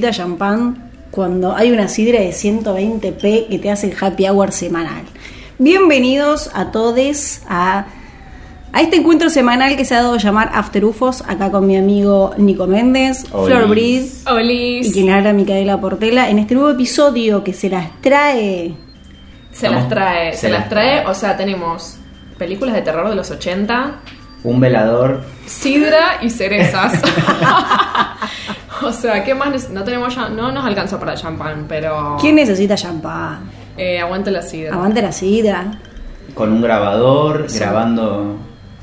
¿Quién necesita champán cuando hay una sidra de 120p que te hace el happy hour semanal? Bienvenidos a todos a, a este encuentro semanal que se ha dado a llamar After UFOs, acá con mi amigo Nico Méndez, Olis. Flor Briz y quien habla Micaela Portela, en este nuevo episodio que se las trae Se Vamos. las trae, Se se, las las trae, trae. o sea, tenemos películas de terror de los 80, Un velador. sidra y cerezas. o sea, ¿qué más? No tenemos ya, no nos alcanzó para champán, pero ¿Quién necesita champán? eh, aguante la sidra. Aguante la sidra. Con un grabador, Sí. grabando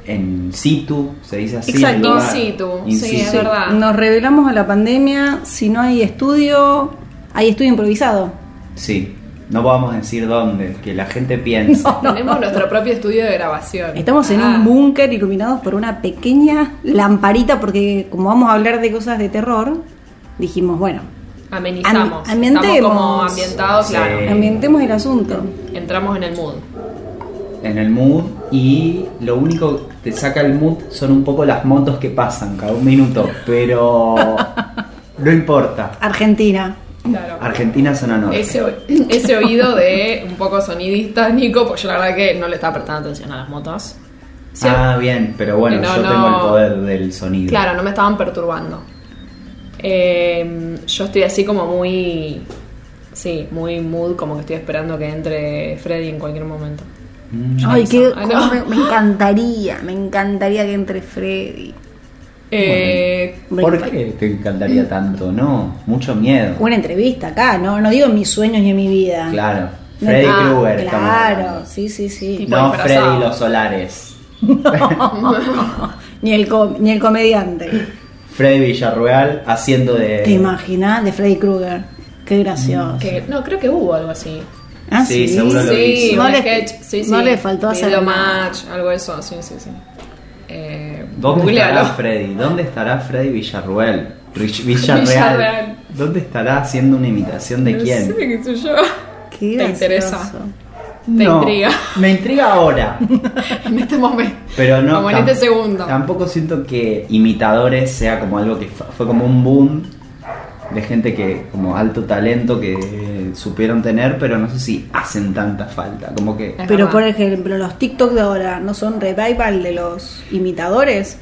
en situ, se dice así. Exacto. In situ, In sí, situ. es verdad. Nos revelamos a la pandemia, si no hay estudio, hay estudio improvisado. Sí. No vamos a decir dónde, que la gente piensa. Tenemos nuestro propio estudio de grabación. Estamos en Ah, un búnker iluminados por una pequeña lamparita porque como vamos a hablar de cosas de terror, dijimos, bueno, Amenizamos. Am- ambientemos. Estamos como ambientados, Sí. claro. ambientemos el asunto. Entramos en el mood. en el mood y lo único que te saca el mood son un poco las motos que pasan cada un minuto, pero no importa. Argentina. Claro. Argentina zona norte. Ese, oído de un poco sonidista, Nico, pues yo la verdad que no le estaba prestando atención a las motos. Sí, Ah, bien, pero bueno, No, yo no. tengo el poder del sonido. Claro, no me estaban perturbando. Eh, yo estoy así como muy. Sí, muy mood, como que estoy esperando que entre Freddy en cualquier momento. Mm. Ay, qué, Ay, no. me, me encantaría, me encantaría que entre Freddy. Eh, ¿Por qué te encantaría tanto? No, mucho miedo. Una entrevista acá, no, no digo en mis sueños ni en mi vida. Claro, No, Freddy ah, Krueger. Claro, sí, sí, sí. Tipo No disfrazado. Freddy los solares. Ni el, ni el comediante. Freddy Villarreal haciendo de... ¿Te imaginas? De Freddy Krueger. Qué gracioso. que, no, creo que hubo algo así. Ah, Sí, seguro lo sí, hizo. No le- sketch, sí, sí. no le faltó hacer Video match, algo de eso, sí, sí, sí. Eh, ¿Dónde googlealo. estará Freddy? ¿Dónde estará Freddy Villarreal? Rich- Villarreal. Villarreal. ¿Dónde estará haciendo una imitación de No quién? sé, qué sé yo. Qué ¿Te gracioso. interesa? Te intriga. Me intriga ahora. En este momento. Pero no. Como en tam- este segundo. Tampoco siento que imitadores sea como algo que fa- fue como un boom de gente que, como alto talento que supieron tener, pero no sé si hacen tanta falta. Como que. Es Pero por ejemplo, los TikTok de ahora no son revival de los imitadores.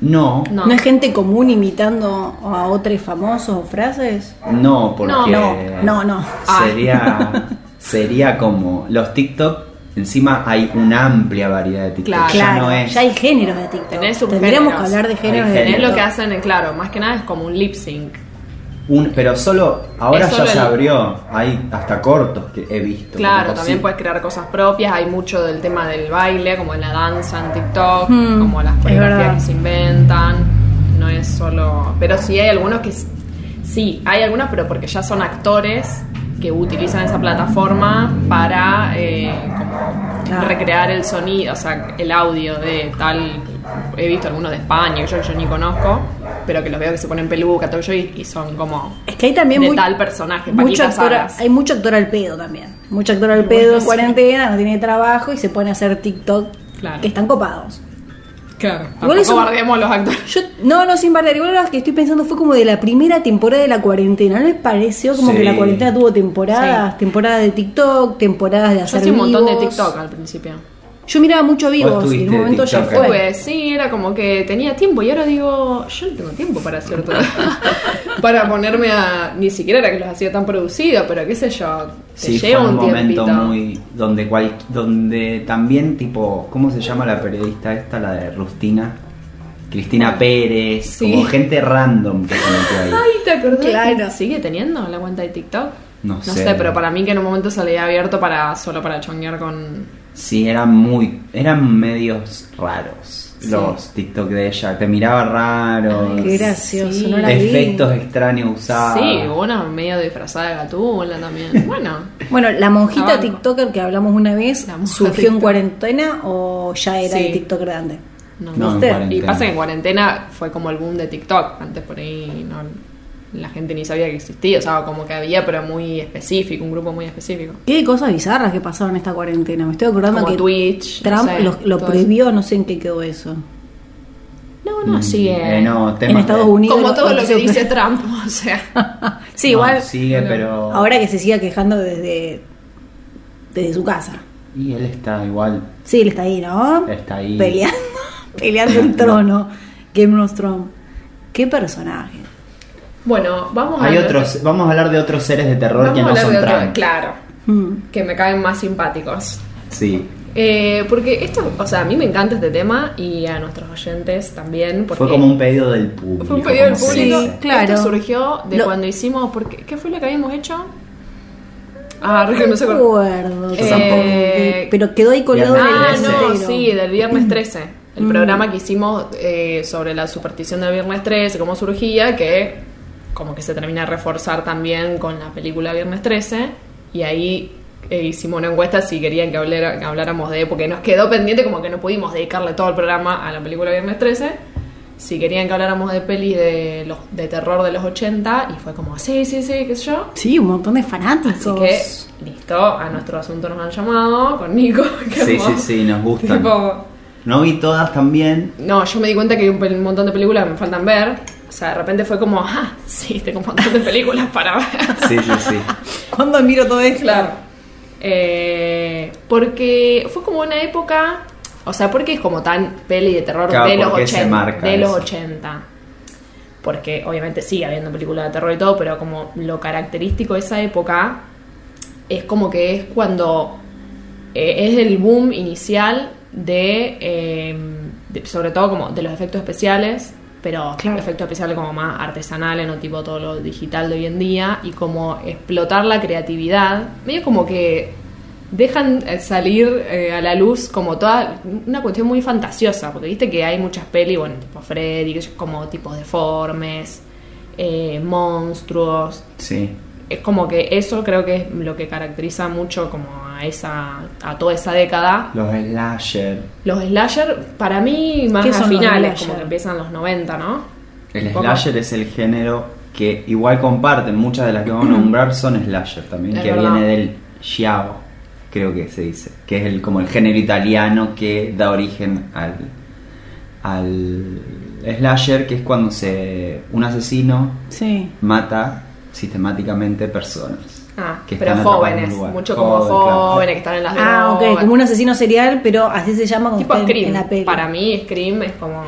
No, No. No, es gente común imitando a otros famosos o frases. no, porque. No, no, no. Ah. Sería. sería como. Los TikTok, encima hay una amplia variedad de TikTok. Claro. Ya Claro, no es. ya hay géneros de TikTok. Tendríamos que hablar de géneros de lo que hacen, claro, más que nada es como un lip sync. Un- pero solo. Ahora ya se el- abrió. Hay hasta cortos que he visto. Claro, también puedes crear cosas propias. Hay mucho del tema del baile, como la danza en TikTok, Hmm, como las coreografías que se inventan. No es solo. Pero sí hay algunos que. Sí, hay algunos, pero porque ya son actores que utilizan esa plataforma para eh, como Claro. recrear el sonido, o sea, el audio de tal. He visto algunos de España, que yo, yo ni conozco, pero que los veo que se ponen peluca, todo eso, y, y son como. Es que hay también de muy- tal personaje, mucho actor, hay mucho actor al pedo también. Mucho actor al pedo en sí. cuarentena, no tiene trabajo y se pone a hacer TikTok Claro. que están copados. Claro, Igual tampoco eso- bardeemos los actores. Yo, no, no, sin bardear. Igual lo que estoy pensando fue como de la primera temporada de la cuarentena. ¿No les pareció como Sí. que la cuarentena tuvo temporadas? Temporadas de TikTok, temporadas de Yo hacer hacía un montón de. TikTok al principio. Yo miraba mucho vivos y en un momento ya fue. Pues sí, era como que tenía tiempo y ahora digo, yo no tengo tiempo para hacer todo. para ponerme a. Ni siquiera era que los hacía tan producidos, pero qué sé yo. Te Sí, fue lleva un un, momento muy. donde cual, donde también, tipo. ¿Cómo se llama la periodista esta? La de Rustina. Cristina Pérez. Sí. Como gente random que se metió ahí. Ay, ¿te acordás? Claro. ¿Sigue teniendo la cuenta de TikTok? No sé. pero para mí que en un momento se le había abierto para solo para chonguear con. Sí, eran muy. eran medios raros. Sí. Los TikTok de ella. Te miraba raro. Qué gracioso, Sí. no la vi. efectos extraños usados. Sí, una medio disfrazada de gatúbula también. Bueno, Bueno, la monjita. TikToker que hablamos una vez, ¿surgió en cuarentena o ya era Sí. de TikTok grande? no, No, en. Y pasa que en cuarentena fue como el boom de TikTok. Antes por ahí no, la gente ni sabía que existía. O sea, como que había, pero muy específico, un grupo muy específico. Qué cosas bizarras que pasaron esta cuarentena. Me estoy acordando Como que Twitch. no Trump sé, lo, prohibió, no sé en qué quedó eso. No, no, no, sigue. Eh, no, En Estados Unidos. Como todo lo que dice Trump, o sea. sí, No, igual. sigue, pero. Ahora que se siga quejando desde, desde su casa. Y él está igual. Sí, él está ahí, ¿no? Está ahí. Peleando, peleando el trono. Game of Thrones. Qué personaje. Bueno, vamos Hay a. otros, vamos a hablar de otros seres de terror Vamos que a no son de otro-. Claro, Mm. que me caen más simpáticos. Sí. Eh, porque esto, o sea, a mí me encanta este tema y a nuestros oyentes también. Porque Fue como un pedido del público. Fue un pedido del se público. Sí, claro. Esto surgió de Lo- cuando hicimos. Porque, ¿Qué fue lo que habíamos hecho? Ah, no sé me cuál- acuerdo. Eh, tampoco, pero quedó ahí colgado Ah, en el no, sí, del viernes 13. El Mm. programa que hicimos eh, sobre la superstición del viernes 13, cómo surgía, que como que se termina de reforzar también con la película Viernes 13. Y ahí eh, hicimos una encuesta si querían que, hablara- que habláramos de, porque nos quedó pendiente como que no pudimos dedicarle todo el programa a la película Viernes 13. Si querían que habláramos de pelis de, los, de terror de los 80, y fue como, sí, sí, sí, qué sé yo. Sí, un montón de fanáticos. Así que, listo, a nuestro asunto nos han llamado con Nico. que Sí, como- sí, sí, nos gustan. tipo, No vi todas también. no, yo me di cuenta que hay un, un montón de películas que me faltan ver. O sea, de repente fue como, ah, sí, tengo un montón de películas para ver. Sí, sí, sí. ¿Cuándo miro todo esto? Claro. Eh, porque fue como una época, o sea, porque es como tan peli de terror Claro, de los ¿por qué se 80. marca de los eso? 80. Porque obviamente sigue habiendo películas de terror y todo, pero como lo característico de esa época es como que es cuando eh, es el boom inicial de, eh, de- sobre todo como de los efectos especiales, pero Claro. efectos especiales como más artesanales, no tipo todo lo digital de hoy en día, y como explotar la creatividad, medio como que dejan eh, salir eh, a la luz como toda una cuestión muy fantasiosa, porque viste que hay muchas pelis, bueno, tipo Freddy, como tipos deformes, eh, monstruos, Sí. es como que eso creo que es lo que caracteriza mucho como a esa a toda esa década Los slasher. los slasher para mí más ¿Qué a finales como que empiezan los 90 no El slasher es el género que igual comparten. Muchas de las que vamos a nombrar son slasher también, Es que verdad. viene del giallo, creo que se dice, que es el como el género italiano que da origen al al slasher, que es cuando se un asesino Sí. mata sistemáticamente personas. Ah que pero jóvenes mucho como Joven, claro. jóvenes que están en las Ah, ok, como un asesino serial, pero así se llama como tipo Scream en la peli. para mí Scream es como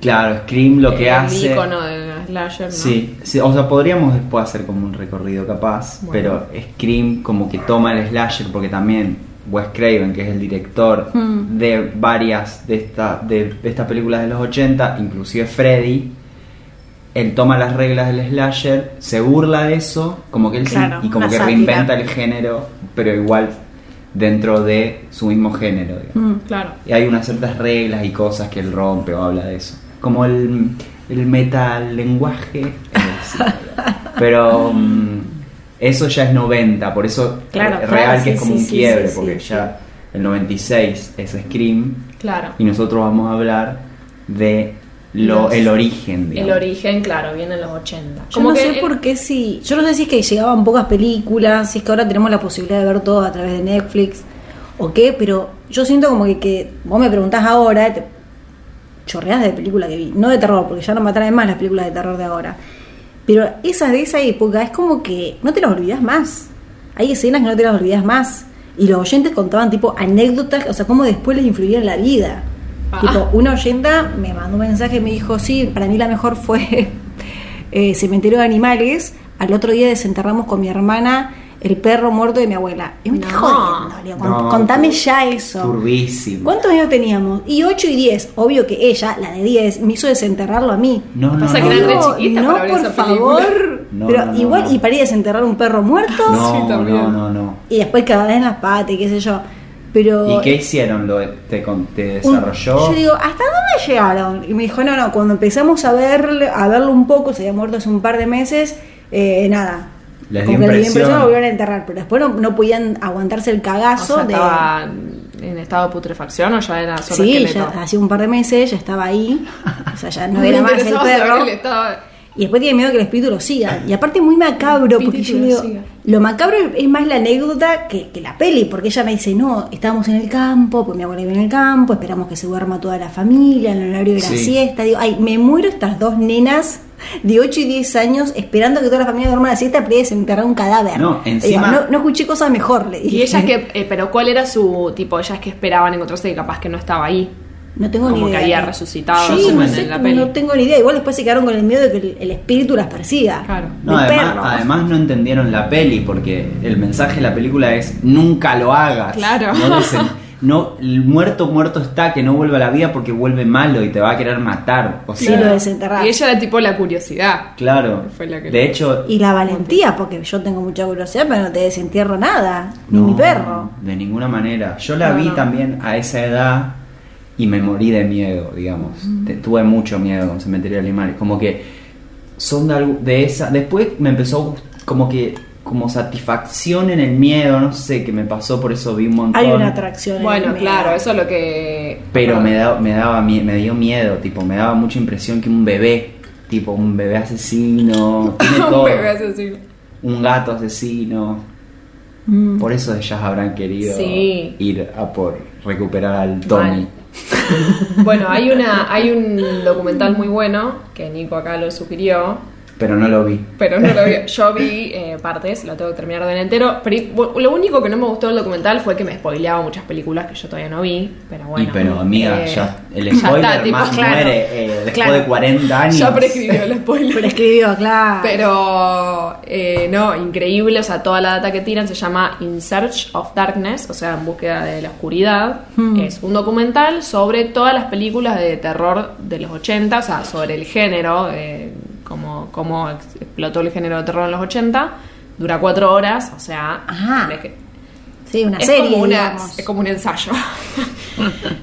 Claro, Scream lo que el hace icono del slasher ¿no? Sí, sí, o sea, podríamos después hacer como un recorrido capaz, Bueno. pero Scream como que toma el slasher porque también Wes Craven, que es el director Hmm. de varias de, esta, de, de estas películas de los 80, inclusive Freddy, él toma las reglas del slasher, se burla de eso, como que él se- y como que sátira. reinventa el género, pero igual dentro de su mismo género. Mm. claro Y hay unas ciertas reglas y cosas que él rompe o habla de eso. Como el, el metal lenguaje. Pero mm, eso ya es 90, por eso Claro, claro, real sí, que es como sí, un quiebre, porque ya el 96 es Scream claro y nosotros vamos a hablar de lo, Los- el origen. el digamos. origen claro viene en los 80 Yo no sé el- por qué si. Yo no sé si es que llegaban pocas películas, si es que ahora tenemos la posibilidad de ver todo a través de Netflix o qué, pero yo siento como que, que vos me preguntás ahora, te chorreás de película que vi, no de terror, porque ya no me atraen más las películas de terror de ahora. Pero esas de esa época es como que no te las olvidás más. Hay escenas que no te las olvidás más. Y los oyentes contaban tipo anécdotas, o sea, cómo después les influía en la vida. Ah. Tipo, una oyenta me mandó un mensaje y me dijo, sí, para mí la mejor fue eh, Cementerio de Animales. Al otro día desenterramos con mi hermana el perro muerto de mi abuela. Y me No. estás jodiendo, le digo, No, contame ya eso. Turbísimo. ¿Cuántos años teníamos? Y 8 y 10. Obvio que ella, la de 10, me hizo desenterrarlo a mí. No, no, Pasa no, que eran no. re chiquitas no, para por esa favor. No, Pero no, no, igual, no. y para ir a desenterrar un perro muerto. No, Sí, también. no, no, no. Y después cada en las patas y qué sé yo. Pero. ¿Y qué hicieron? ¿Lo, te, con- ¿Te un- desarrolló? yo digo, ¿hasta dónde llegaron? Y me dijo, no, no, cuando empezamos a verle, a verlo un poco, se había muerto hace un par de meses, eh, nada. Les Como dio que les dio impresión. impresión, lo volvieron a enterrar. Pero después no, no podían aguantarse el o cagazo sea, de. estaba en estado de putrefacción o ya era solo Sí, esqueleto ya hacía un par de meses, ya estaba ahí. O sea, ya no era más el interesaba saber perro. el estado- Y después tiene miedo que el espíritu lo siga. Y aparte muy macabro, porque yo digo, siga. lo macabro es más la anécdota que, que la peli, porque ella me dice, no, estábamos en el campo, pues mi abuela vive en el campo, esperamos que se duerma toda la familia, en el horario de la Sí. siesta. Digo, ay, me muero estas dos nenas de 8 y 10 años esperando que toda la familia duerma la siesta para desenterrar un cadáver. No, Digo, encima- no, no escuché cosa mejor, le dije. Y ellas que, eh, pero ¿cuál era su tipo? Ellas que esperaban encontrarse y capaz que no estaba ahí. No tengo Como ni que idea. había resucitado Sí, no, en la peli. no tengo ni idea. Igual después se quedaron con el miedo de que el, el espíritu las persiga. Claro. No, además, además no entendieron la peli porque el mensaje de la película es nunca lo hagas. Claro. No, dicen, no, el muerto muerto está que no vuelva a la vida porque vuelve malo y te va a querer matar. O Sí, sea, lo desenterrar. Y ella era tipo la curiosidad. claro. Fue la que- De hecho, Y la valentía, porque yo tengo mucha curiosidad, pero no te desentierro nada. Ni no, mi perro. De ninguna manera. Yo la No, vi no. también a esa edad y me morí de miedo, digamos. Te- tuve mucho miedo con Cementerio de Animales. Como que son de, algo- de esa. Después me empezó como que como satisfacción en el miedo, no sé qué me pasó, por eso vi un montón. Hay una atracción. en el Bueno, claro, eso es lo que. Pero me, da, me daba me dio miedo, tipo, me daba mucha impresión que un bebé, tipo un bebé asesino, tiene todo, Un bebé asesino. un gato asesino. Mm. Por eso ellas habrán querido Sí. ir a por recuperar al Tommy. Mal. Bueno, hay una, hay un documental muy bueno que Nico acá lo sugirió, Pero no lo vi. pero no lo vi. Yo vi eh, partes, lo tengo que terminar de ver entero. Pero lo único que no me gustó del documental fue que me spoileaba muchas películas que yo todavía no vi. Pero bueno. y pero amiga, eh, ya el ya está, spoiler tipo, más claro. muere eh, después Claro. de 40 años. Ya prescribió el spoiler. Pero escribió, claro. Pero, eh, no, increíble, o sea, toda la data que tiran se llama In Search of Darkness, o sea, en búsqueda de la oscuridad. Hmm. Es un documental sobre todas las películas de terror de los 80, o sea, sobre el género, cómo ex- explotó el género de terror en los 80. Dura cuatro horas, o sea, Ajá. de que- Sí, una es, serie, como una- es como un ensayo.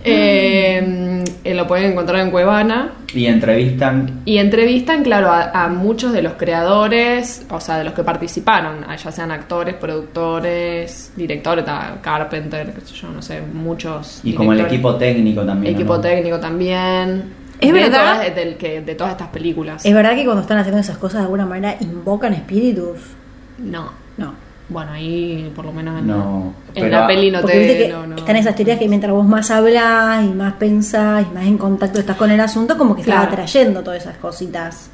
Eh, eh, lo pueden encontrar en Cuevana. Y entrevistan. Y entrevistan, claro, a, a muchos de los creadores, o sea, de los que participaron, ya sean actores, productores, directores, Carpenter, qué sé yo, no sé, muchos. Y como el equipo técnico también. ¿o Equipo no? técnico también. Es de verdad. todas- de todas estas películas. ¿Es verdad que cuando están haciendo esas cosas de alguna manera invocan espíritus? No. No. Bueno, ahí por lo menos en, No, en pero- la peli no te. viste que no, no. están esas teorías que mientras vos más hablas y más pensás y más en contacto estás con el asunto, como que estás Claro. atrayendo todas esas cositas.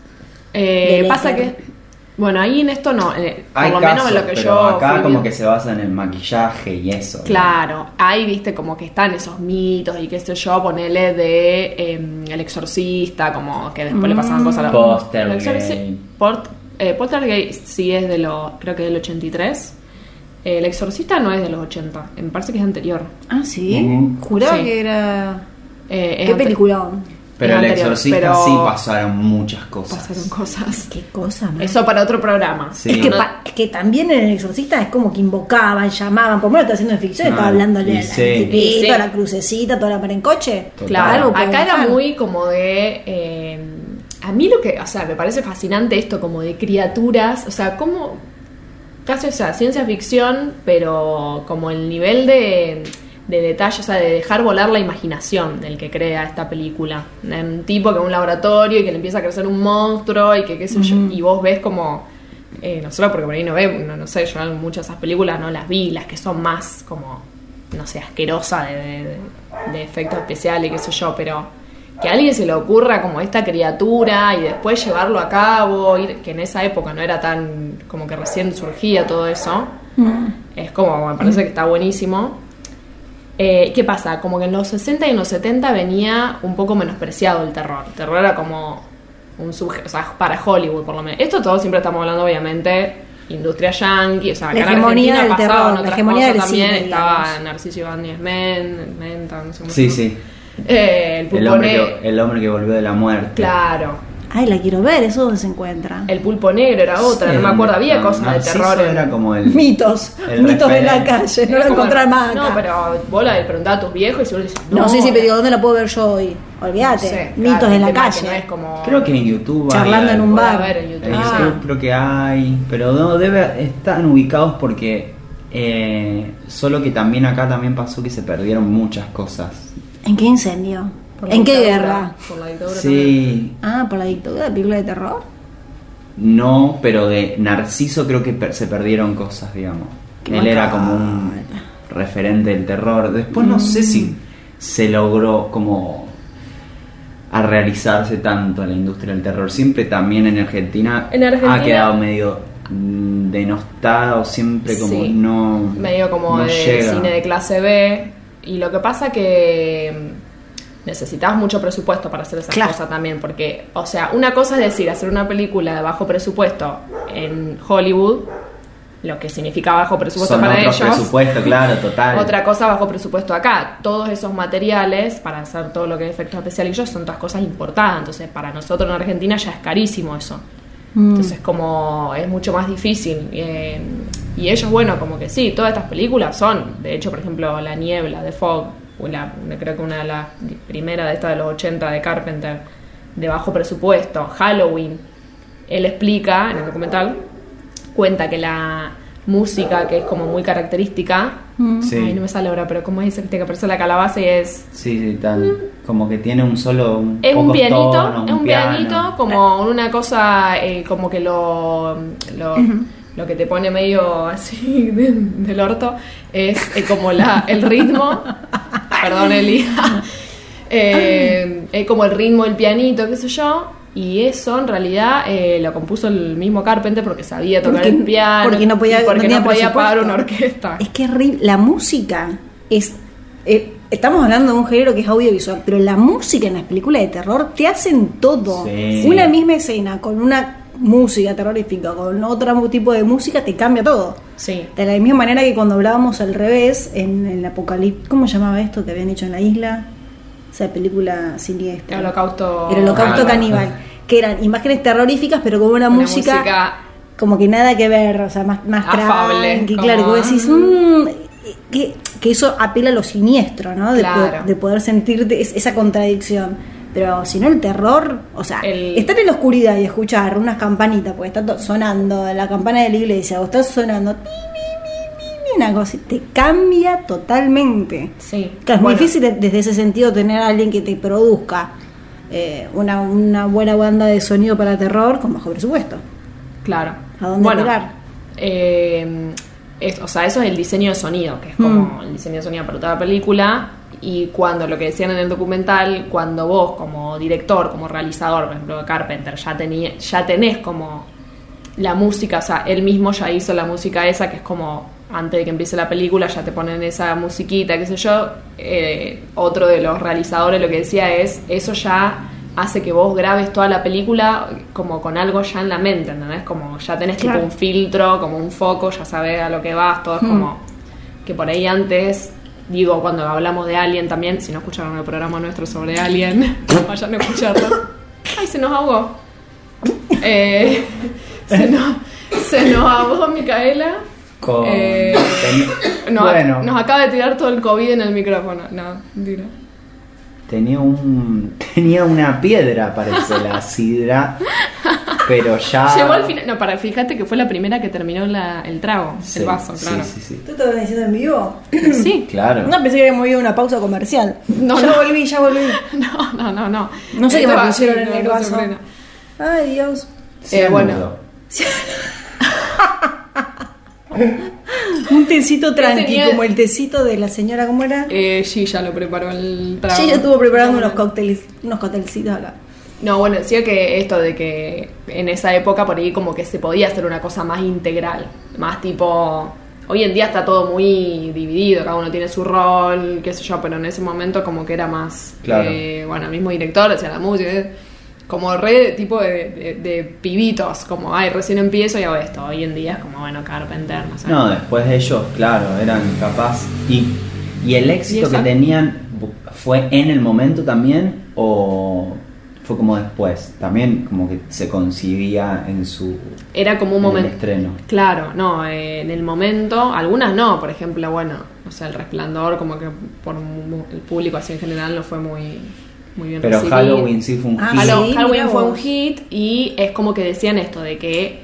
Eh, pasa éter. que. Bueno, ahí en esto no. eh, por Hay lo casos, menos en lo que pero yo. acá fui como viendo. que se basa en el maquillaje y eso. ¿no? Claro, ahí viste como que están esos mitos y qué sé yo, ponele de eh, El Exorcista, como que después le pasaban cosas a la Poltergeist. El Exorci- Port- eh, Poltergeist sí es de los, creo que es del 83. Eh, El Exorcista no es de los 80, me parece que es anterior. Ah, sí. Ujú. Juraba Sí. que era. Eh, Qué peliculón. Pero el anterior, exorcista pero sí pasaron muchas cosas. Pasaron cosas. Qué cosa, man. Eso para otro programa. Sí. Es que, No- pa- es que también en el exorcista es como que invocaban, llamaban, por lo menos está haciendo en ficción, estaba hablándole y al sí. sí. a la crucecita, toda la mar en coche. Total. Claro, acá era muy como de... eh, a mí lo que, o sea, me parece fascinante esto como de criaturas, o sea, como casi, o sea, ciencia ficción, pero como el nivel de, de detalle, o sea, de dejar volar la imaginación del que crea esta película. Un tipo que va a un laboratorio y que le empieza a crecer un monstruo y que qué sé yo, y vos ves como... Eh, nosotros porque por ahí no vemos, no, no sé, yo muchas de esas películas no las vi, las que son más como, no sé, asquerosa de, de- de efectos especiales, qué sé yo, pero que a alguien se le ocurra como esta criatura y después llevarlo a cabo, ir- que en esa época no era tan, como que recién surgía todo eso, Mm. es como, me parece que está buenísimo. Eh, ¿Qué pasa? Como que en los 60 y en los 70 venía un poco menospreciado el terror. El terror era como un subgénero, o sea, para Hollywood por lo menos. Esto todo siempre estamos hablando, obviamente, industria yankee, o sea, La acá en hegemonía Argentina del terror, la otras hegemonía cosas del también. cine, Estaba digamos. Narciso Ibáñez Men, Menta, no sé cómo Sí, sí. Eh, el El hombre, que, el hombre que volvió de la muerte. Claro. Ay, la quiero ver, eso dónde se encuentra. El pulpo negro era otra, Sí, no me acuerdo, había no, cosas de terror. en- era como el. Mitos, el mitos de la calle, no lo encontrar más. No, pero vos la preguntás a tus viejos y seguro dices, No, sí, sí, pero digo, ¿dónde la puedo ver yo hoy? Olvídate, No sé, mitos claro, de la calle. no es como... Creo que en YouTube hay Charlando en algo. un bar. en YouTube. En Ah. YouTube creo que hay, pero no debe están ubicados porque eh, solo que también acá también pasó que se perdieron muchas cosas. ¿En qué incendio? ¿En qué guerra? Por la dictadura. Sí, Ah, por la dictadura, película de terror. no, pero de Narciso creo que per- se perdieron cosas, digamos. Qué Él era como un referente del terror. Después no sé si se logró como a realizarse tanto en la industria del terror. Siempre también en Argentina, En Argentina- ha quedado medio mm, denostado, siempre como Sí. no medio como no de llega. cine de clase B. Y lo que pasa que necesitabas mucho presupuesto para hacer esas Claro. cosas también, porque, o sea, una cosa es decir, hacer una película de bajo presupuesto en Hollywood, lo que significa bajo presupuesto Son para ellos. presupuestos, claro, total. Otra cosa bajo presupuesto acá. Todos esos materiales para hacer todo lo que es efectos especiales y yo son todas cosas importadas. Entonces, para nosotros en Argentina ya es carísimo eso. Mm. Entonces, como es mucho más difícil. Eh, y ellos, bueno, como que sí, todas estas películas son. De hecho, por ejemplo, La Niebla de Fog, la- creo que una de las primeras de estas de los 80 de Carpenter, de bajo presupuesto. Halloween. Él explica en el documental, cuenta que la música, que es como muy característica. Sí. Ay, no me sale ahora, pero como es que aparece la calabaza y es. Sí, sí, tal. Como que tiene un solo. Un Es un pianito, es un piano. pianito, como una cosa, eh, como que lo, lo, lo que te pone medio así de- del orto es eh, como la, el ritmo. Perdón, Eli. Eh, es como el ritmo del pianito, qué sé yo. Y eso en realidad eh, lo compuso el mismo Carpenter porque sabía tocar Porque- el piano. porque no podía- porque no podía pagar una orquesta. Es que. La música es. eh, estamos hablando de un género que es audiovisual, pero la música en las películas de terror te hacen todo. Sí. Una misma escena con una música terrorífica, con otro tipo de música, te cambia todo. Sí. De la misma manera que cuando hablábamos al revés en el apocalipsis. ¿Cómo llamaba esto que habían hecho en la isla? Esa película siniestra. El holocausto. El holocausto Ah, caníbal. Que eran imágenes terroríficas, pero con una, Una música, música como que nada que ver, o sea, más, más Afable, como, claro, que vos decís, ah. "Mm", que, que eso apela a lo siniestro, ¿no? De, Claro. poder, de poder sentirte es- esa contradicción. Pero si no, el terror, o sea, El- estar en la oscuridad y escuchar unas campanitas, porque está sonando la campana de la iglesia, o está sonando, una cosa, te cambia totalmente. Sí. Claro, es muy difícil de- desde ese sentido tener a alguien que te produzca eh, una, una buena banda de sonido para terror con bajo presupuesto. Claro. ¿A dónde bueno, eh, es- o sea, eso es el diseño de sonido, que es como el diseño de sonido para toda película. Y cuando lo que decían en el documental, cuando vos como director, como realizador, por ejemplo, de Carpenter, ya, tenía, ya tenés como la música, o sea, él mismo ya hizo la música esa, que es como antes de que empiece la película, ya te ponen esa musiquita, qué sé yo. Eh, otro de los realizadores lo que decía es, eso ya hace que vos grabes toda la película como con algo ya en la mente, ¿entendés? Como ya tenés Claro. tipo un filtro, como un foco, ya sabés a lo que vas, todo es Hmm. como que por ahí antes, digo, cuando hablamos de Alien también, si no escucharon el programa nuestro sobre Alien, vayan a escucharlo. Ay, se nos ahogó. Eh, se, nos, se nos ahogó Micaela. Con- Eh, Nos, bueno, nos acaba de tirar todo el COVID en el micrófono. No, mentira. tenía un tenía una piedra, parece la sidra, pero ya Llegó al final. No, para, fíjate que fue la primera que terminó la- el trago, Sí, el vaso, sí, claro. Sí, sí, ¿Tú estás diciendo en vivo? Sí. Claro. No, pensé que habíamos ido a una pausa comercial. No, ya no. volví, ya volví. No, no, no, no. No sé qué me pusieron sí, en el vaso. Ay, Dios. Eh, bueno. Un tecito tranqui, tenía- como el tecito de la señora, ¿cómo era? Eh, sí, ya lo preparó el trago. Sí, ella estuvo preparando unos cócteles, unos cóctelcitos acá. No, bueno, decía que esto de que en esa época por ahí como que se podía hacer una cosa más integral, más tipo... Hoy en día está todo muy dividido, cada uno tiene su rol, qué sé yo, pero en ese momento como que era más... Claro. eh, bueno, el mismo director hacía la música, eh, como re tipo de, de- de pibitos, como, ay, recién empiezo y hago esto. Hoy en día es como, bueno, Carpenter, no sé. No, después de ellos, claro, eran capaz. ¿Y, y el éxito ¿Y que tenían fue en el momento también o fue como después? También como que se concibía en su Era como un momento... estreno. Claro, no, eh, en el momento, algunas no, por ejemplo, bueno, o sea, el resplandor, como que por mu- el público así en general no fue muy, muy bien Pero recibido. Halloween sí fue un Ah, hit. Sí, Halloween fue un hit y es como que decían esto de que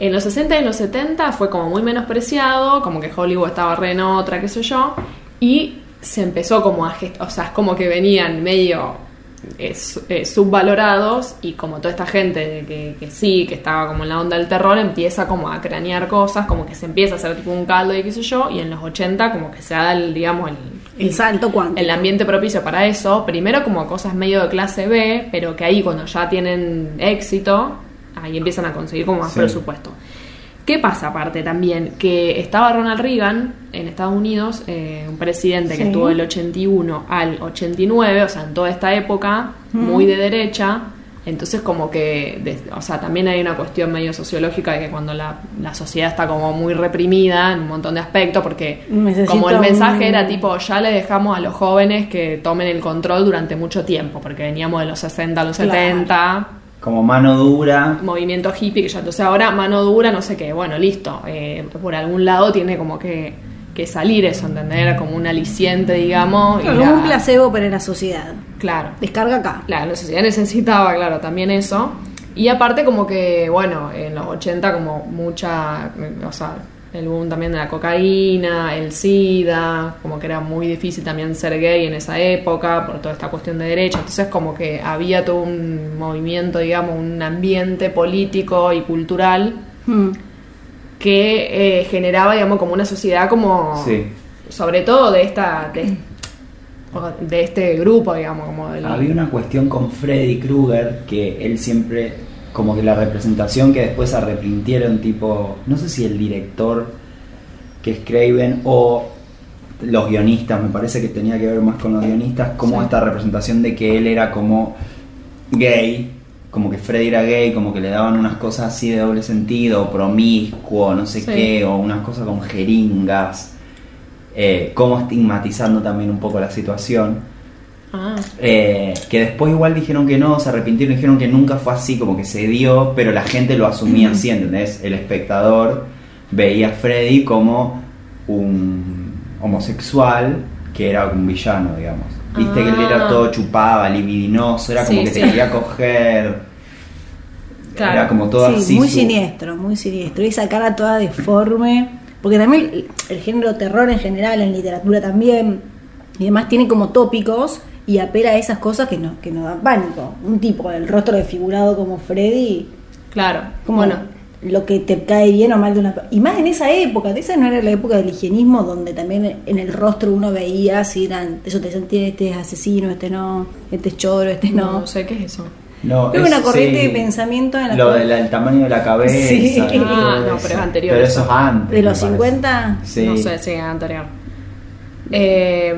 en los 60 y en los 70 fue como muy menospreciado, como que Hollywood estaba re en otra, qué sé yo, y se empezó como a gestar, o sea, es como que venían medio eh, eh, subvalorados y como toda esta gente que, que sí, que estaba como en la onda del terror, empieza como a cranear cosas, como que se empieza a hacer tipo un caldo y qué sé yo, y en los 80 como que se da el, digamos, el, El salto cuántico. el ambiente propicio para eso, primero como cosas medio de clase B, pero que ahí cuando ya tienen éxito, ahí empiezan a conseguir como más Sí. presupuesto. ¿Qué pasa aparte también? Que estaba Ronald Reagan en Estados Unidos, eh, un presidente que estuvo del 81 al 89, o sea, en toda esta época, Mm. muy de derecha. Entonces como que, de- o sea, también hay una cuestión medio sociológica de que cuando la, la sociedad está como muy reprimida en un montón de aspectos, porque Necesito como el mensaje un- era tipo, ya le dejamos a los jóvenes que tomen el control durante mucho tiempo, porque veníamos de los 60 a los Claro. 70, Como mano dura. movimiento hippie, que ya entonces ahora mano dura, no sé qué, bueno, listo, eh, por algún lado tiene como que, que salir eso, ¿entendés? Era como un aliciente, digamos. y Claro, la- como un placebo para la sociedad. Claro. Descarga acá. La, la sociedad necesitaba, claro, también eso. Y aparte como que, bueno, en los 80 como mucha, o sea, el boom también de la cocaína, el SIDA, como que era muy difícil también ser gay en esa época por toda esta cuestión de derecha. Entonces como que había todo un movimiento, digamos, un ambiente político y cultural Mm. que eh, generaba, digamos, como una sociedad como... Sí. Sobre todo de esta... De, de este grupo, digamos, como del... Había una cuestión con Freddy Krueger que él siempre, como que la representación que después arrepintieron, tipo, no sé si el director que es Craven o los guionistas, me parece que tenía que ver más con los guionistas, como Sí. esta representación de que él era como gay, como que Freddy era gay, como que le daban unas cosas así de doble sentido, promiscuo, no sé Sí. qué, o unas cosas con jeringas, eh, como estigmatizando también un poco la situación. Ah. Eh, que después igual dijeron que no, se arrepintieron, dijeron que nunca fue así, como que se dio, pero la gente lo asumía así, ¿entendés? El espectador veía a Freddy como un homosexual que era un villano, digamos. Viste que él era Ah. todo chupaba, libidinoso, era como Sí, que sí. te quería coger. Claro. Era como todo Sí, así. muy su- siniestro, muy siniestro. Y esa cara toda deforme. Porque también el, el género terror en general, en literatura también, y demás, tiene como tópicos y apela a esas cosas que, no, que nos dan pánico. Un tipo con el rostro desfigurado como Freddy, Claro. como bueno, lo que te cae bien o mal de una Y más en esa época, esa no era la época del higienismo, donde también en el rostro uno veía si eran, eso te sentía, este es asesino, este no, este es choro, este no. no. sé qué es eso. No, Es una corriente sí, de pensamiento en la Lo del el tamaño de la cabeza. Sí. Ah, no, pero es anterior Pero eso. es antes. De los parece. 50, Sí. No sé, sí, anterior. Eh,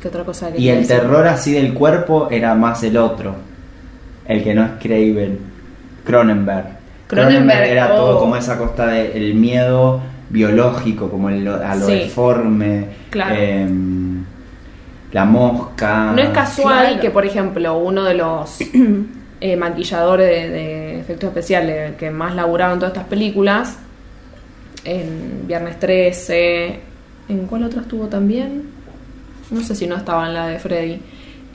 ¿Qué otra cosa Y el decir? terror así del cuerpo era más el otro. El que no es Craven. Cronenberg. Cronenberg, era oh. todo como esa costa del miedo biológico, como el- a lo Sí. deforme. Claro. em, la mosca. No es casual Claro. que, por ejemplo, uno de los eh, maquilladores de, de efectos especiales que más laburaron todas estas películas, en Viernes 13, ¿en cuál otra estuvo también? No sé si no estaba en la de Freddy.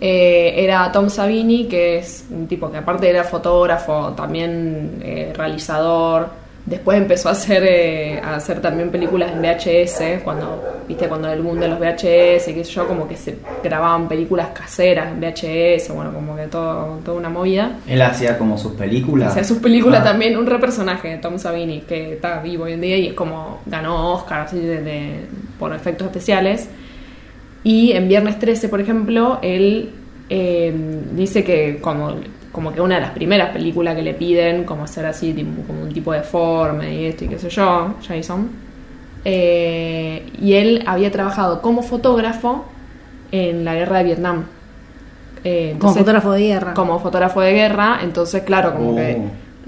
Eh, era Tom Savini, que es un tipo que aparte era fotógrafo, también eh, realizador. Después empezó a hacer, eh, a hacer también películas en VHS, cuando, viste, cuando el boom de los VHS, qué sé yo, como que se grababan películas caseras en VHS, bueno, como que todo, toda una movida. Él hacía como sus películas. Hacía sus películas Ah. también, un re personaje, Tom Savini, que está vivo hoy en día y es como ganó Oscar así de, de- por efectos especiales. Y en Viernes 13, por ejemplo, él eh, dice que como, como que una de las primeras películas que le piden, como hacer así, tipo- como un tipo deforme y esto y qué sé yo, Jason. eh, y él había trabajado como fotógrafo en la guerra de Vietnam. Eh, como fotógrafo de guerra. como fotógrafo de guerra, entonces claro, como Oh. que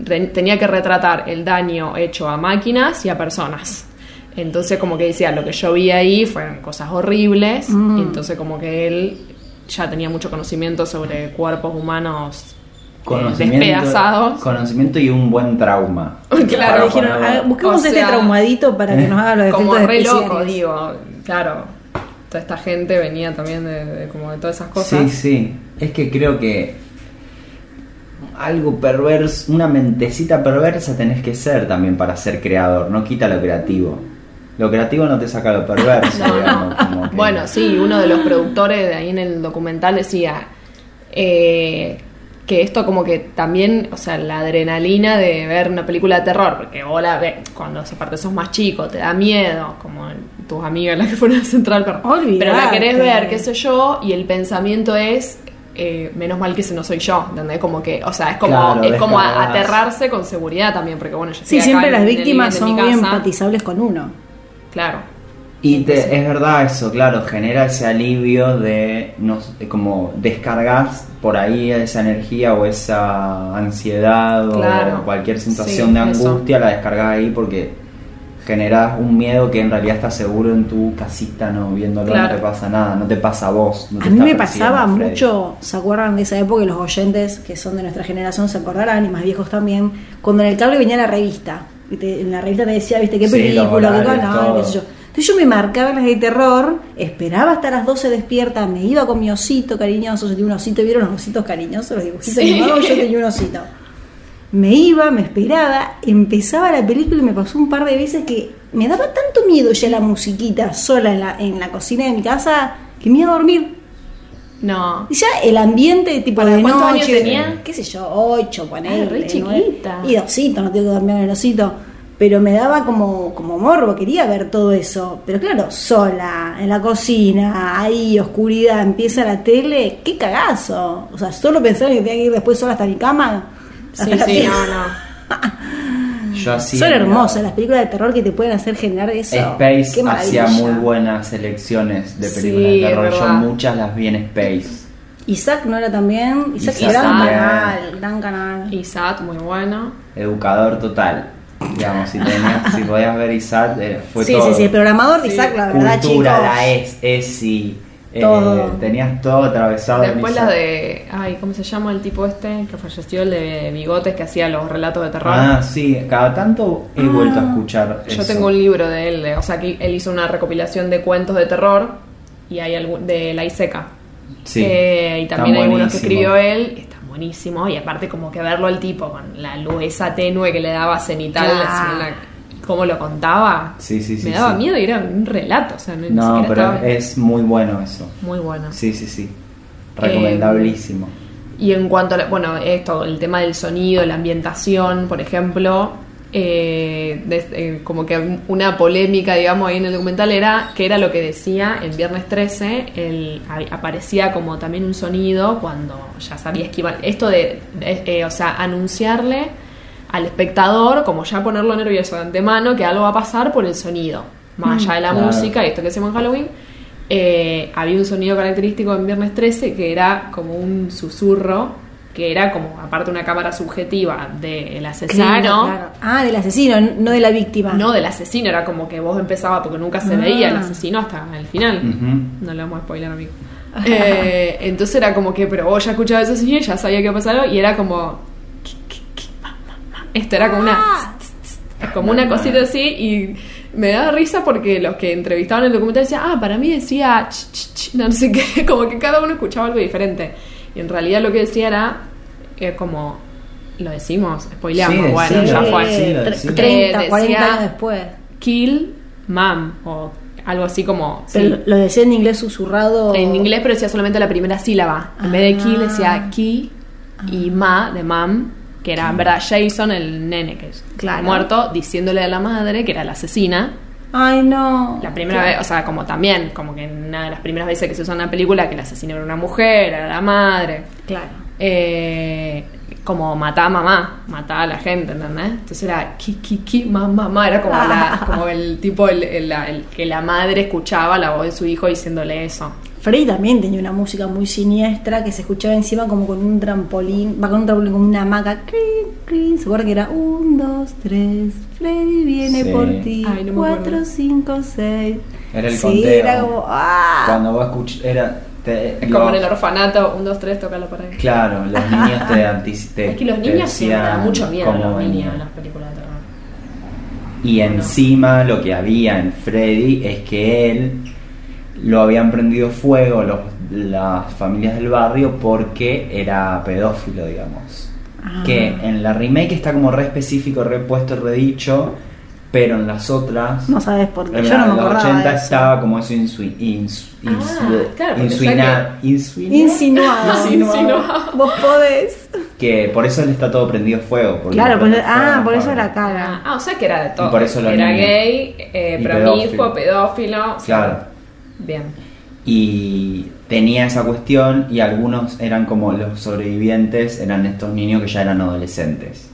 re- tenía que retratar el daño hecho a máquinas y a personas. Entonces como que decía, lo que yo vi ahí fueron cosas horribles, Mm. y entonces como que él ya tenía mucho conocimiento sobre cuerpos humanos eh, Conocimiento, despedazados. conocimiento y un buen trauma. Claro, Dijeron, ponerlo- "Ah, busquemos O este traumadito para que nos haga los como re loco, digo, claro. Toda esta gente venía también de, de como de todas esas cosas. Sí, sí. Es que creo que algo perverso, una mentecita perversa tenés que ser también para ser creador, no quita lo creativo. Lo creativo no te saca lo perverso, No, digamos, como que- Bueno, sí, uno de los productores de ahí en el documental decía eh, que esto como que también, o sea, la adrenalina de ver una película de terror, porque vos la ves cuando aparte sos más chico, te da miedo, como tus amigas las que fueron a Central Park, Olvidate. pero la querés ver, qué sé yo, y el pensamiento es... eh, menos mal que ese no soy yo, ¿entendés? Como que, o sea, es como, Claro, es como aterrarse con seguridad también, porque bueno, yo Sí, siempre en- las víctimas son muy empatizables con uno. Claro. Y te- es verdad eso, claro, genera ese alivio de, no, de como descargas por ahí esa energía o esa ansiedad Claro. o cualquier sensación Sí, de eso. angustia, la descargas ahí porque generas un miedo que en realidad estás seguro en tu casita, no viéndolo, Claro. no te pasa nada, no te pasa a vos. no te A mí me pasaba Freddy. mucho, ¿se acuerdan de esa época? Y los oyentes que son de nuestra generación se acordarán, y más viejos también, cuando en el cable venía la revista. ¿Viste? En la revista te decía, ¿viste? ¿Qué Sí, película? ¿Qué todo. qué sé yo. Entonces yo me marcaba las de terror, esperaba hasta las 12 despierta, me iba con mi osito cariñoso, yo tenía un osito, ¿vieron los ositos cariñosos? Los dibujitos Sí. animados, yo tenía un osito. Me iba, me esperaba, empezaba la película y me pasó un par de veces que me daba tanto miedo ya la musiquita sola en la, en la cocina de mi casa que me iba a dormir. No. Y ya el ambiente tipo ¿Para de cuántos noche, años tenía? qué sé yo, ocho, ponele, Ah, re chiquita. Y dosito, no tengo que dormir en el osito. Pero me daba como, como morbo, quería ver todo eso. Pero claro, sola, en la cocina, ahí, oscuridad, empieza la tele, qué cagazo. O sea, solo pensar que tenía que ir después sola hasta mi cama. Sí, hasta sí, no, no. Yo hacía, Son hermosas las películas de terror que te pueden hacer generar eso. Space hacía muy buenas selecciones de películas Sí, de terror. es Yo muchas las vi en Space. Isaac no era también. Isaac, Isaac gran canal, gran canal. Isaac, muy bueno. Educador total. Digamos, si, tenías, si podías ver Isaac, eh, fue sí, todo. sí, sí, el programador de Sí. Isaac, la verdad, Cultura, chicos. la es, ESI. eh, Todo. tenías todo atravesado. Después la de. Ay, ¿cómo se llama el tipo este que falleció? El de bigotes que hacía los relatos de terror. Ah, sí, cada tanto he Ah. vuelto a escuchar. Yo eso. tengo un libro de él, de- o sea, que él hizo una recopilación de cuentos de terror y hay algún, de la Iseca. Sí. Eh, y también hay algunos que escribió él, está buenísimo. Y aparte, como que verlo al tipo con la luz esa tenue que le daba cenital, así en la- cómo lo contaba, Sí, sí, sí. me daba miedo y era un relato. O sea, no, No, pero estaba- es muy bueno eso. muy bueno. Sí, sí, sí. Recomendabilísimo. Y en cuanto a, bueno, esto, el tema del sonido, la ambientación, por ejemplo, eh, des- eh, como que una polémica, digamos, ahí en el documental era que era lo que decía en Viernes 13, el, aparecía como también un sonido cuando ya sabías que iban, esto de, de- eh, o sea, anunciarle al espectador, como ya ponerlo nervioso de antemano, que algo va a pasar por el sonido, más allá de la Claro. música y esto que hacemos en Halloween. eh, había un sonido característico en Viernes 13 que era como un susurro, que era como, aparte una cámara subjetiva del asesino, Claro, claro. Ah, del asesino, no de la víctima. no del asesino, era como que vos empezabas, porque nunca se Ah. veía el asesino hasta el final. No lo vamos a spoiler, amigo. Eh, entonces era como que, pero vos ya escuchabas ese sonido, ya sabía que iba a pasar algo, y era como. Esto era como una. Como una cosita así, y me daba risa porque los que entrevistaban el documental decían, ah, para mí decía, ch, ch, ch", no sé qué, como que cada uno escuchaba algo diferente. Y en realidad lo que decía era, eh, como, lo decimos, spoileamos, Sí, bueno, decilo, ya fue. decilo, tre- decilo. 30, Eh, 40 decía- años después. Kill Mom, o algo así como. sí. Pero lo decía en inglés susurrado. En inglés, pero decía solamente la primera sílaba. En vez de kill, decía ki y ma de mam, que era en verdad Jason, el nene que es Claro. muerto, diciéndole a la madre, que era la asesina. Ay, no. La primera vez, o sea, como también, como que una de las primeras veces que se usa en una película, que la asesina era una mujer, era la madre. Claro. Eh, como matá a mamá, matá a la gente, ¿entendés? Entonces era ki, ki, ki, mamá, mamá, era como, la, como el tipo, el, el- la- el que la madre escuchaba la voz de su hijo diciéndole eso. Freddy también tenía una música muy siniestra que se escuchaba encima como con un trampolín, va con un trampolín, con una hamaca. Crin, crin. ¿Se acuerda que era un, dos, tres? Freddy viene Sí. por ti. Ay, no cuatro, cinco, seis. Era el sí, conteo. era como. ¡Ah! Cuando vos escuchas. Era. te- Es como en el orfanato, un, dos, tres, tócalo por ahí. Claro, los niños te anticipan. Es que los niños siempre dan mucho miedo a los niños en las películas de terror. Y encima lo que había en Freddy es que él lo habían prendido fuego los, las familias del barrio porque era pedófilo, digamos. Ah. Que en la remake está como re específico, re puesto, re dicho, pero en las otras. No sabes por qué. En Yo la no me los acordaba 80 de eso. estaba como eso insui, ins, Ah, claro, Insinuado. Insinuado. Vos podés. Que por eso él está todo prendido fuego. porque Claro, le pues, en ah, por eso la cara. Ah, o sea que era de todo. Y por eso lo era niños. gay, eh, promiscuo, pedófilo. pedófilo. o sea, Claro. Bien. Y tenía esa cuestión y algunos eran como los sobrevivientes, eran estos niños que ya eran adolescentes.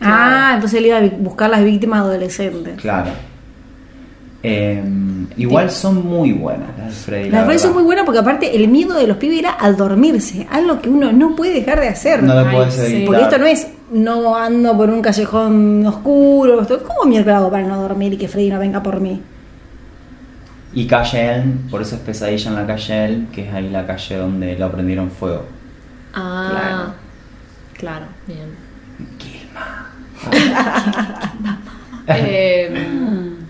Ah, entonces él iba a buscar las víctimas adolescentes. Claro. Eh, igual son muy buenas las Freddy. la Las redes son muy buenas porque aparte el miedo de los pibes era al dormirse, algo que uno no puede dejar de hacer. No lo Ay, puedes sí. evitar. Porque esto no es no ando por un callejón oscuro. esto- ¿Cómo mierda hago para no dormir y que Freddy no venga por mí? Y calle Elm, por eso es pesadilla en la calle Elm, que es ahí la calle donde lo prendieron fuego. Ah, claro, bien. Eh,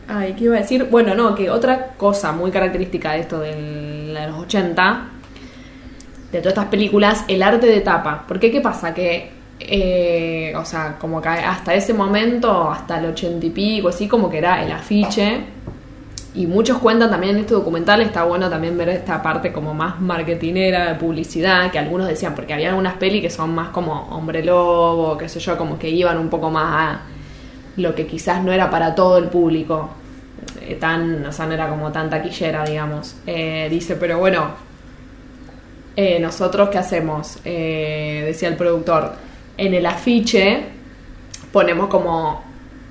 ay, ¿qué iba a decir? Bueno, no, que otra cosa muy característica de esto del- de los 80, de todas estas películas, el arte de tapa. Porque, ¿qué pasa? Que, eh, o sea, como que hasta ese momento, hasta el 80 y pico, así como que era el afiche. Y muchos cuentan también en este documental, está bueno también ver esta parte como más marketinera de publicidad, que algunos decían, porque había algunas pelis que son más como hombre lobo, qué sé yo, como que iban un poco más a lo que quizás no era para todo el público, eh, tan, o sea, no era como tan taquillera, digamos. Eh, dice, pero bueno, eh, nosotros qué hacemos, decía el productor, en el afiche ponemos como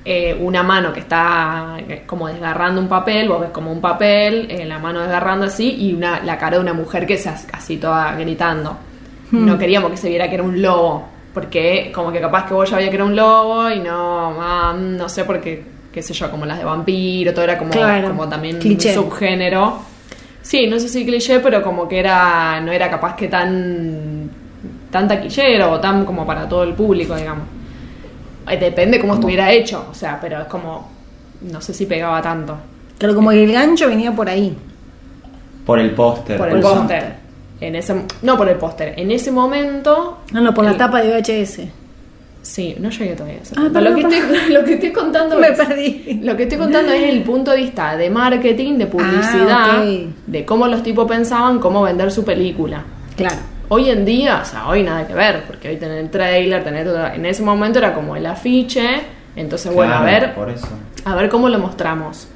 eh, una mano que está eh, como desgarrando un papel, vos ves como un papel, eh, la mano desgarrando así, y una, la cara de una mujer que se hace así toda gritando. No queríamos que se viera que era un lobo, porque como que capaz que vos ya veías que era un lobo y no, ah, no sé por qué, qué sé yo, como las de vampiro, todo era como, Claro, como también cliché. un subgénero. Sí, no sé si cliché, pero como que era, no era capaz que tan, tan taquillero o tan como para todo el público, digamos. Eh, Depende cómo estuviera hecho, o sea, pero es como, no sé si pegaba tanto. Pero como que el gancho venía por ahí. Por el póster. Por el póster. En ese, no por el póster. En ese momento. No, no, por la tapa de VHS. Sí, no llegué todavía Ah, perdón, lo, que estoy, lo que estoy contando Me es- perdí. Lo que estoy contando es el punto de vista de marketing, de publicidad, Ah, ok. de cómo los tipos pensaban cómo vender su película. Claro. Hoy en día, o sea, hoy nada que ver, porque hoy tener el trailer, tener todo- en ese momento era como el afiche, entonces bueno, a ver, Por eso. a ver cómo lo mostramos.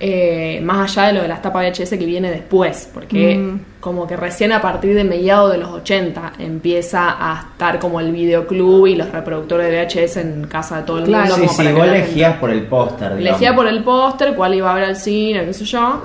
Eh, más allá de lo de las tapas VHS que viene después, porque Mm. como que recién a partir de mediados de los 80 empieza a estar como el videoclub y los reproductores de VHS en casa de todo el Claro. mundo. Sí, como sí, para que vos gente- elegías por el póster, digamos. Elegía por el póster cuál iba a ver al cine, qué sé yo.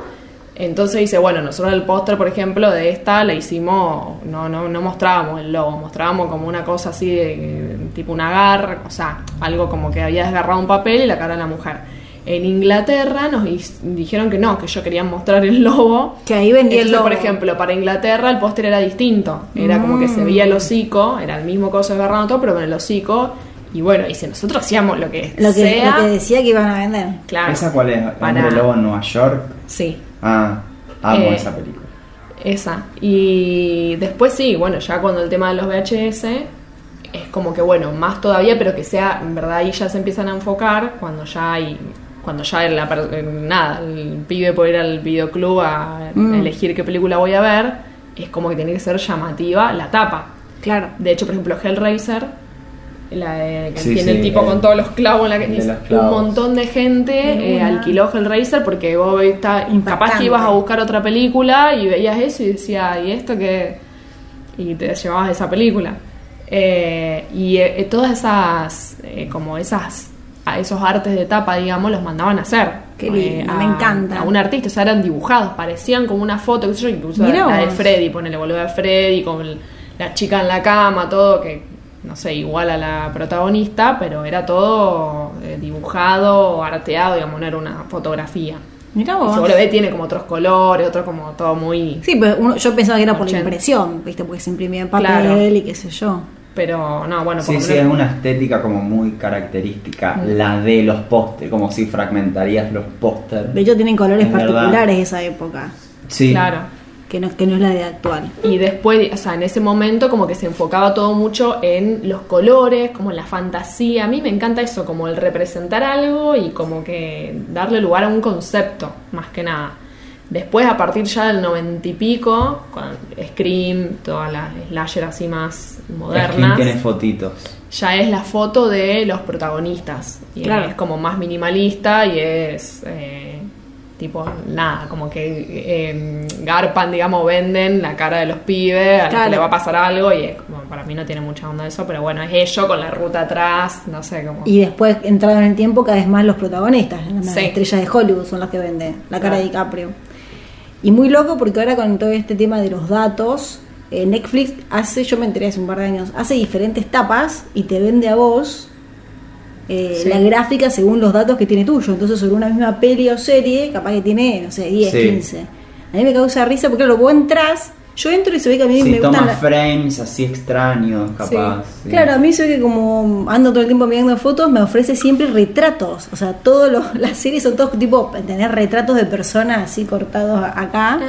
Entonces dice, bueno, nosotros el póster, por ejemplo, de esta la hicimos, no, no, no mostrábamos el lobo, mostrábamos como una cosa así de tipo una garra, o sea, algo como que había desgarrado un papel y la cara de la mujer. En Inglaterra nos dijeron que no, que ellos querían mostrar el lobo. Que ahí vendía el Entonces, lobo. por ejemplo, para Inglaterra el póster era distinto. Era como que se veía el hocico, era el mismo coso desgarrado todo, pero con el hocico. Y bueno, y si nosotros hacíamos lo que, Lo que, sea, lo que decía que iban a vender. claro. ¿Esa cuál es? Para- ¿Hombre Lobo en Nueva York? Sí, Ah, amo Eh, esa película. esa. Y después sí, bueno, ya cuando el tema de los VHS es como que bueno, más todavía, pero que sea, en verdad ahí ya se empiezan a enfocar cuando ya hay cuando ya la per- eh, nada, el pibe puede ir al videoclub a Mm. elegir qué película voy a ver, es como que tiene que ser llamativa la tapa. Claro. De hecho, por ejemplo, Hellraiser, la de- que Sí, tiene sí, el tipo el- con todos los clavos en la que los un montón de gente De eh, alquiló Hellraiser porque vos está, capaz que ibas a buscar otra película y veías eso y decías, ¿y esto qué? Y te llevabas esa película. Eh, y eh, todas esas, eh, como esas, a esos artes de tapa, digamos, los mandaban a hacer. eh, Qué lindo, a- me encanta. A un artista, o sea, eran dibujados, parecían como una foto, qué sé yo, incluso la de. Freddy, ponele, volver a Freddy con el- la chica en la cama, todo que, no sé, igual a la protagonista, pero era todo eh, dibujado, arteado, digamos, no era una fotografía. Mirá Y vos. si vos lo ves, tiene como otros colores, otro como todo muy... Sí, pero uno- yo pensaba que era por la 80. impresión, ¿viste? Porque se imprimía en papel Claro. y qué sé yo. Pero, no, bueno, por Sí, sí, es una estética como muy característica, Mm. la de los pósters, como si fragmentarías los pósters. De hecho, tienen colores verdad. particulares esa época. Sí. Claro. Que no, que no es la de actual. Y después, o sea, en ese momento como que se enfocaba todo mucho en los colores, como en la fantasía. A mí me encanta eso, como el representar algo y como que darle lugar a un concepto, más que nada. Después, a partir ya del noventa y pico, con Scream, todas las slasher así más Scream modernas, tiene fotitos. ya es la foto de los protagonistas. Y Claro. es como más minimalista y es eh, tipo nada, como que eh, garpan, digamos, venden la cara de los pibes, a los Claro. que le va a pasar algo y es como, para mí no tiene mucha onda eso, pero bueno, es ello con la ruta atrás, no sé cómo. Y después, entrado en el tiempo, cada vez más los protagonistas, las Sí. estrellas de Hollywood son las que venden la cara Claro. de DiCaprio. Y muy loco porque ahora con todo este tema de los datos, eh, Netflix hace, yo me enteré hace un par de años, hace diferentes tapas y te vende a vos eh, Sí. la gráfica según los datos que tiene tuyo. Entonces, sobre una misma peli o serie, capaz que tiene, no sé, 10, Sí. 15. A mí me causa risa porque, claro, vos entras, yo entro y se ve que a mí Si me toma gustan la- frames así extraños, capaz. sí. Claro, a mí se ve que como ando todo el tiempo mirando fotos, me ofrece siempre retratos. O sea, todas las series son todos tipo, tener retratos de personas así cortados acá.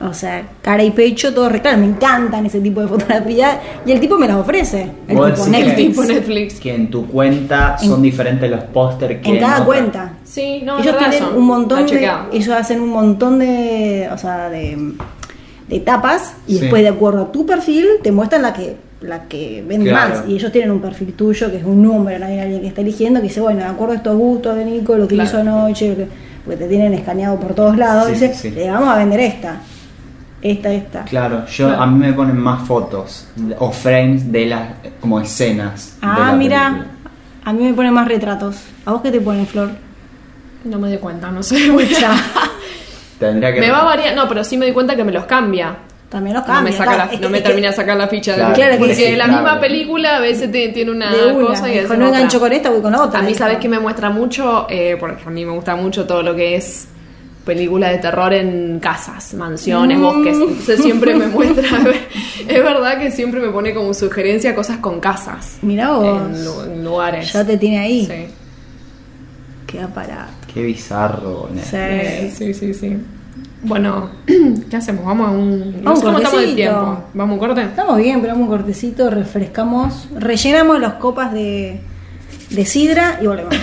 O sea, cara y pecho, todos retratos. Me encantan ese tipo de fotografía. Y el tipo me las ofrece. El tipo decís El Netflix. tipo Netflix. Que en tu cuenta son En- diferentes los póster que En cada cuenta. Sí, no, ellos tienen un montón de, ellos hacen un montón de, o sea, de, de etapas y Sí. después de acuerdo a tu perfil te muestran la que la que vende Claro. más y ellos tienen un perfil tuyo que es un número, no hay alguien que está eligiendo que dice, bueno, de acuerdo a estos gustos de Nico, lo que Claro. hizo anoche, lo que- porque te tienen escaneado por todos lados, Sí, dice, sí. le vamos a vender esta, esta, esta. Claro, yo Claro. a mí me ponen más fotos o frames de las como escenas. de Ah, la mira, película. a mí me ponen más retratos. ¿A vos qué te ponen, Flor? No me di cuenta, no sé. voy a- Ya. Tendría que me va a variar, no, pero sí me di cuenta que me los cambia. También los No me, cambian. saca claro, la- es no que- me que- termina de sacar la ficha. de- Claro, Claro que porque sí, la claro. misma película a veces te- tiene una de una, cosa y a veces no engancho con esta, voy con otra. A mí. ¿sabes que me muestra mucho? Eh, porque a mí me gusta mucho todo lo que es película de terror en casas, mansiones, Mm. bosques. Entonces siempre me muestra. es verdad que siempre me pone como sugerencia cosas con casas. Mirá vos. En, lu- en lugares. Ya te tiene ahí. Sí. Queda parado. Qué bizarro. ¿no? Sí. Sí, sí, sí. Bueno, ¿qué hacemos? Vamos a un. Sé cómo estamos de cortecito. tiempo. ¿Vamos a un corte? Estamos bien, pero un cortecito, refrescamos, rellenamos las copas de, de sidra y volvemos.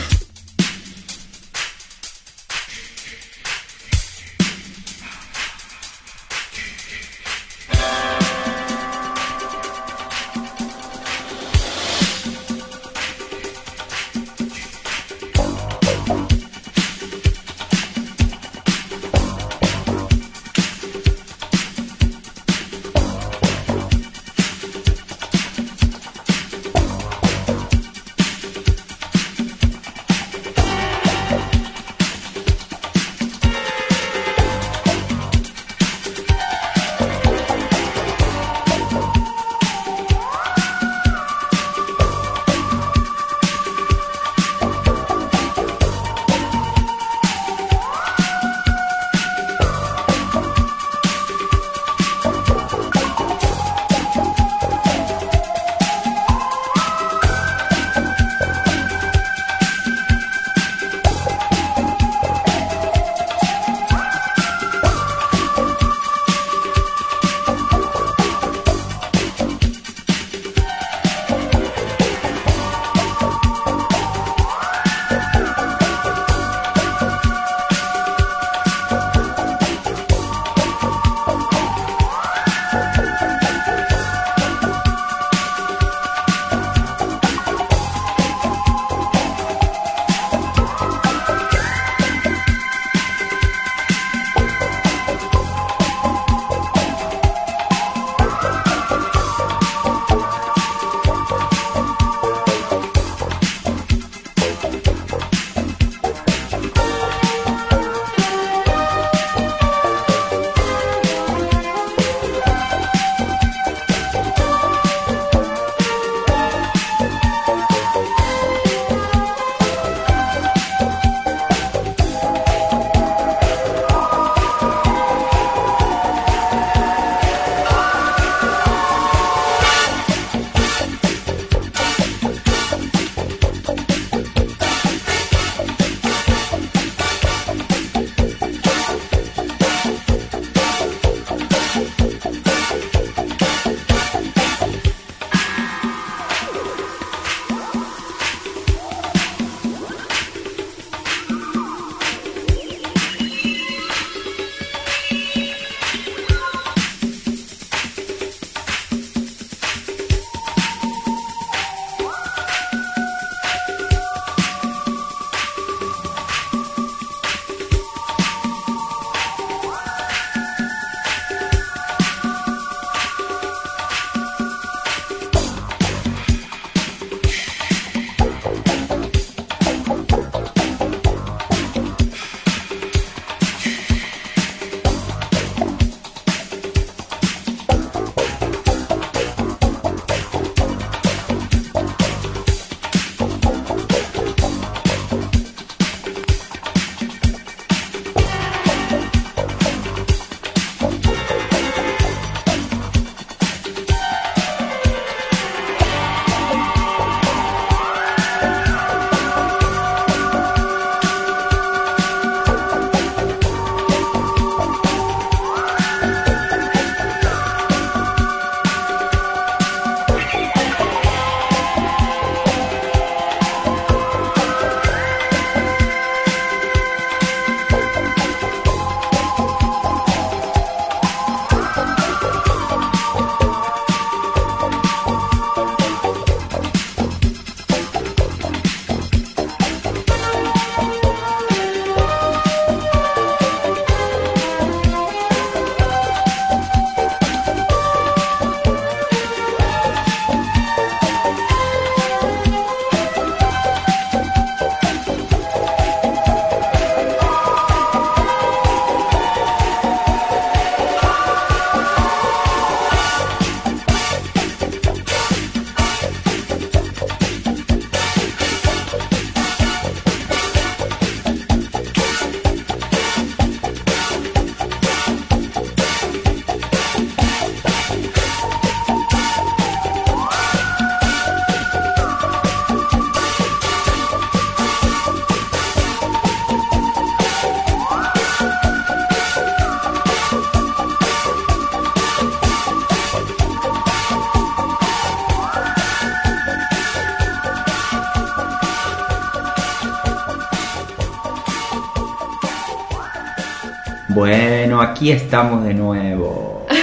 Aquí estamos de nuevo.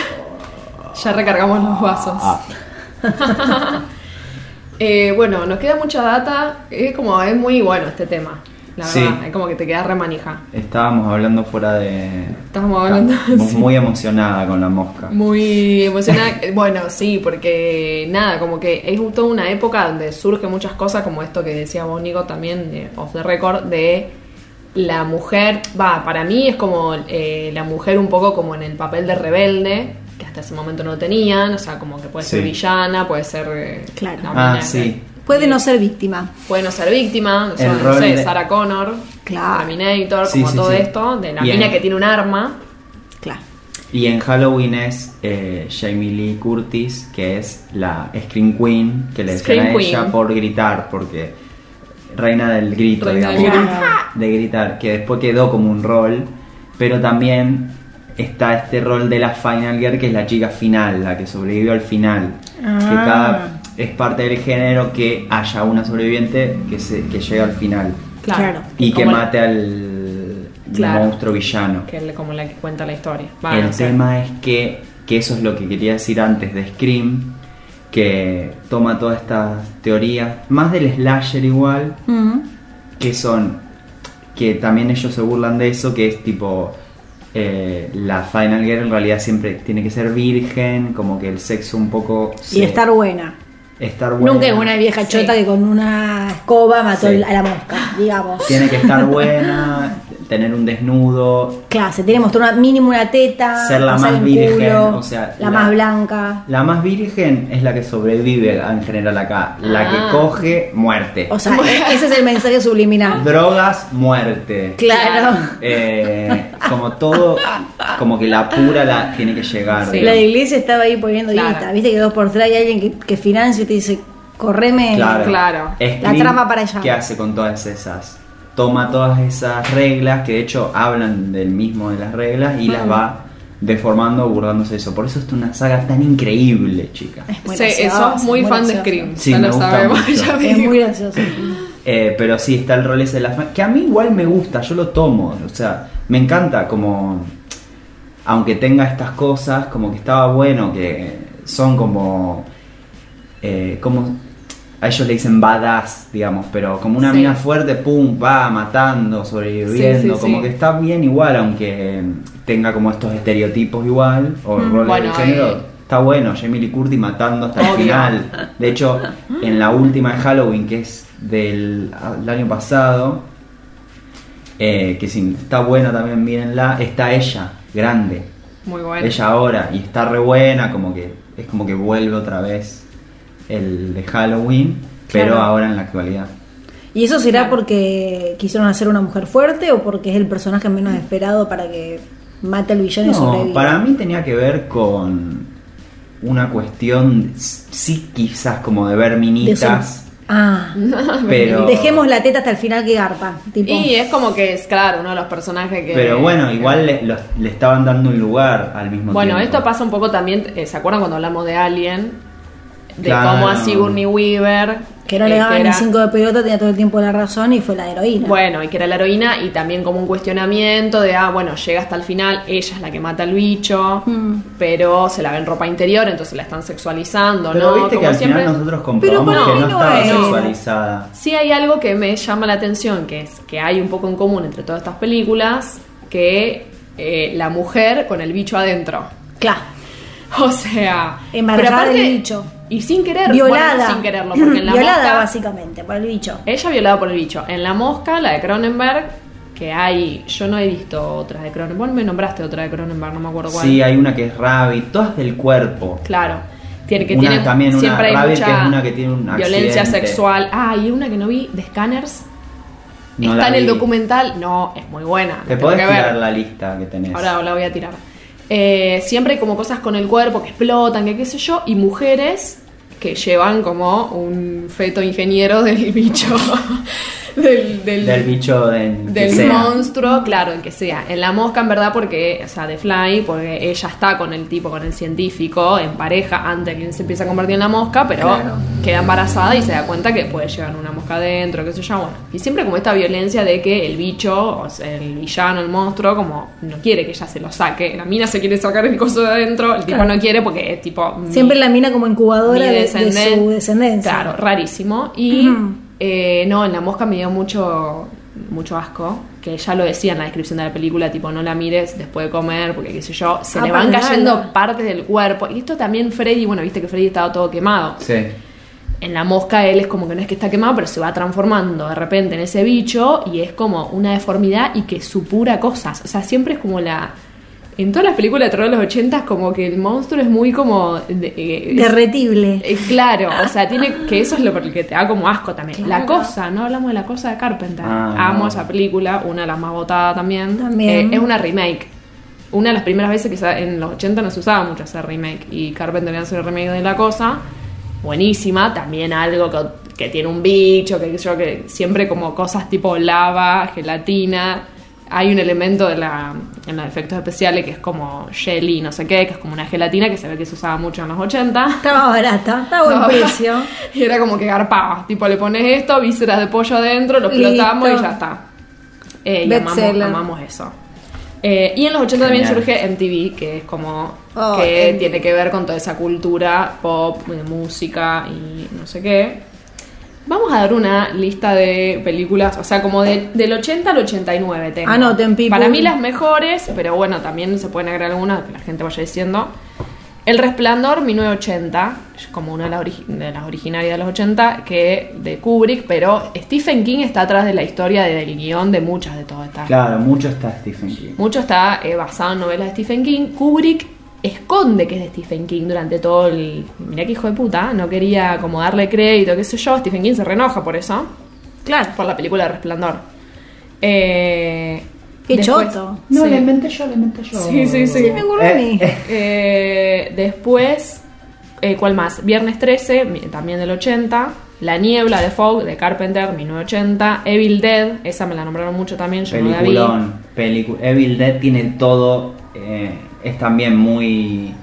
Ya recargamos los vasos. Ah, Eh, bueno, nos queda mucha data. Es como, es muy bueno este tema. La Sí. verdad, es como que te quedas remanija. estábamos hablando fuera de. Estábamos hablando, Muy, sí. muy emocionada con la mosca. Muy emocionada. bueno, sí, porque nada, como que es justo una época donde surge muchas cosas, como esto que decía vos, Nico, también, de off the record, de la mujer. Va, para mí es como eh, la mujer un poco como en el papel de rebelde, que hasta ese momento no tenían, o sea, como que puede ser villana, puede ser. eh, Claro. la Ah, sí. Puede no ser víctima. Puede no ser víctima, o sea, El no rol sé, de- Sarah Connor, Claro. Terminator, Sí, como sí, todo sí. esto, de la Y mina en- que tiene un arma. Claro. Y en Halloween es eh, Jamie Lee Curtis, que es la Scream Queen, que le decían Scream a ella Queen. por gritar, porque reina del grito, Reina digamos, grito. de gritar, que después quedó como un rol, pero también está este rol de la Final Girl, que es la chica final, la que sobrevivió al final, que Ah. cada es parte del género que haya una sobreviviente que, se, que llegue al final Claro. Y que mate al Claro. monstruo villano. Que es como la que cuenta la historia. Va, El tema es que, que eso es lo que quería decir antes de Scream, que toma todas estas teorías, más del slasher igual, que son, que también ellos se burlan de eso, que es tipo, eh, la Final Girl en realidad siempre tiene que ser virgen, como que el sexo un poco... Y se- estar buena. Estar buena. Nunca es una vieja Sí. chota que con una escoba mató Sí. a la mosca, digamos. Tiene que estar buena, tener un desnudo, Claro, se tiene que mostrar una, mínimo una teta, Ser la más virgen, culo, o sea, la, la- más blanca. La más virgen es la que sobrevive en general acá. La Ah. que coge, muerte. O sea, e- ese es el mensaje subliminal. Drogas, muerte. Claro. Eh, como todo, como que la pura la tiene que llegar. Sí. La iglesia estaba ahí poniendo Claro. guita. Viste que dos por tres hay alguien que, que financia y te dice, correme. Claro. Claro. La trama para allá. ¿Qué hace con todas esas? Toma todas esas reglas, que de hecho hablan del mismo de las reglas, y las va deformando, burlándose de eso. Por eso es una saga tan increíble, chica. Es muy Sí, gracioso, sos muy muy fan de. Scream. Sí, ya me lo gusta sabemos. mucho. ya me Es muy gracioso. Eh, pero sí, está el rol ese de la fan, que a mí igual me gusta, yo lo tomo, o sea, me encanta como, aunque tenga estas cosas, como que estaba bueno, que son como, eh, como, a ellos le dicen badass, digamos, pero como una Sí. mina fuerte, pum, va matando, sobreviviendo, Sí, sí, como que está bien igual, aunque tenga como estos estereotipos igual, o Mm, roles bueno, de género. eh. Está bueno, Jamie Lee Curtis matando hasta el final. De hecho, en la última de Halloween, que es del, del año pasado, eh, que si está buena también, mírenla, está ella, grande. Muy bueno. Ella ahora, y está re buena, como que es como que vuelve otra vez el de Halloween, pero ahora en la actualidad. ¿Y eso será porque quisieron hacer una mujer fuerte o porque es el personaje menos esperado para que mate al villano y No, sobreviva? para mí tenía que ver con una cuestión, sí, quizás como de ver minitas, Ah, pero... dejemos la teta hasta el final que garpa. Tipo, Y es como que es, claro, uno de los personajes que. Pero bueno, igual le, los- le estaban dando un lugar al mismo Bueno, tiempo. esto pasa un poco también. eh, ¿Se acuerdan cuando hablamos de Alien? De Claro. cómo a Sigourney Weaver. Que no eh, le daban ni era- cinco de pelota, tenía todo el tiempo la razón y fue la heroína. Bueno, y que era la heroína y también como un cuestionamiento de, ah, bueno, llega hasta el final, ella es la que mata al bicho, Mm. pero se la ve en ropa interior, entonces la están sexualizando, Pero ¿no? viste que al siempre. final nosotros comprobamos que no, no estaba es. sexualizada. Sí hay algo que me llama la atención, que es que hay un poco en común entre todas estas películas, que eh, la mujer con el bicho adentro. Claro. O sea, Embarazada pero aparte- del bicho. Y sin querer, Violada. bueno, sin quererlo, porque en la Violada, mosca, básicamente, por el bicho. ella violada por el bicho. En la mosca, la de Cronenberg, que hay, yo no he visto otras de Cronenberg. Vos me nombraste otra de Cronenberg, no me acuerdo cuál. Sí, hay una que es Rabbit, todas del cuerpo. Claro. Tiene que Una tiene también, una siempre hay Rabbit, mucha que es una que tiene un violencia sexual. Ah, y una que no vi de Scanners. No Está en el documental. No, es muy buena. Te podés ver. tirar la lista que tenés. Ahora la voy a tirar. Eh, siempre como cosas con el cuerpo que explotan, que qué sé yo, y mujeres que llevan como un feto ingeniero del bicho. del, del, Del bicho que del sea. monstruo, claro, el que sea. En la mosca, en verdad, porque, o sea, de Fly, porque ella está con el tipo, con el científico, en pareja, antes de que se empiece a convertir en la mosca, pero Claro. queda embarazada y se da cuenta que puede llevar una mosca adentro, qué sé yo, bueno. Y siempre como esta violencia de que el bicho, o sea, el villano, el monstruo, como no quiere que ella se lo saque. La mina se quiere sacar el coso de adentro, el tipo Claro. no quiere porque es tipo... mi- Siempre la mina como incubadora de, su descendencia. Claro, rarísimo. Y. eh, no, en la mosca me dio mucho, mucho asco. Que ya lo decía en la descripción de la película, tipo, no la mires después de comer, porque qué sé yo, se Ah, le van cayendo nada. partes del cuerpo. Y esto también Freddy, bueno, viste que Freddy estaba todo quemado. Sí. En la mosca él es como que no es que está quemado, pero se va transformando de repente en ese bicho y es como una deformidad y que supura cosas. O sea, siempre es como la... En todas las películas de terror de los 80 como que el monstruo es muy como... de- eh, es- Derretible. eh, claro, o sea, tiene que eso es lo que te da como asco también. La cosa, no hablamos de la cosa de Carpenter. Ah, Amo no. esa película, una de las más votadas también. También. Eh, es una remake. Una de las primeras veces que se- en los 80 no se usaba mucho hacer remake y Carpenter hace el remake de la cosa. Buenísima, también algo que, que tiene un bicho, que, yo que siempre como cosas tipo lava, gelatina. Hay un elemento de la, en los efectos especiales que es como jelly, no sé qué, que es como una gelatina que se ve que se usaba mucho en los 80. Estaba barata, estaba a buen No. precio. Y era como que garpaba. Tipo, le pones esto, vísceras de pollo adentro, lo explotamos Listo. y ya está. Eh, y amamos, eso. Eh, y en los 80 también surge MTV, que es como Oh, que MTV. tiene que ver con toda esa cultura pop, de música y no sé qué. Vamos a dar una lista de películas, o sea, como de- del 80 al 89 tengo. Anoten, people. Para mí las mejores, pero bueno, también se pueden agregar algunas que la gente vaya diciendo. El Resplandor 1980, como una de las, origi- de las originarias de los 80, que de Kubrick, pero Stephen King está atrás de la historia del guion de muchas de todas estas. Claro, mucho está Stephen King. Mucho está eh, basado en novelas de Stephen King. Kubrick esconde que es de Stephen King durante todo el... Mirá que hijo de puta, no quería como darle crédito, qué sé yo. Stephen King se reenoja por eso, Claro. por la película de Resplandor. Eh, Qué después- choto. No, Sí. la inventé yo, la inventé yo. Sí, sí, sí. Sí, me mí. eh. Eh, después, eh, ¿cuál más? Viernes 13, mi- también del 80. La Niebla de Fog, de Carpenter, 1980. Evil Dead, esa me la nombraron mucho también, yo no la vi. Evil Dead tiene todo. eh, es también muy.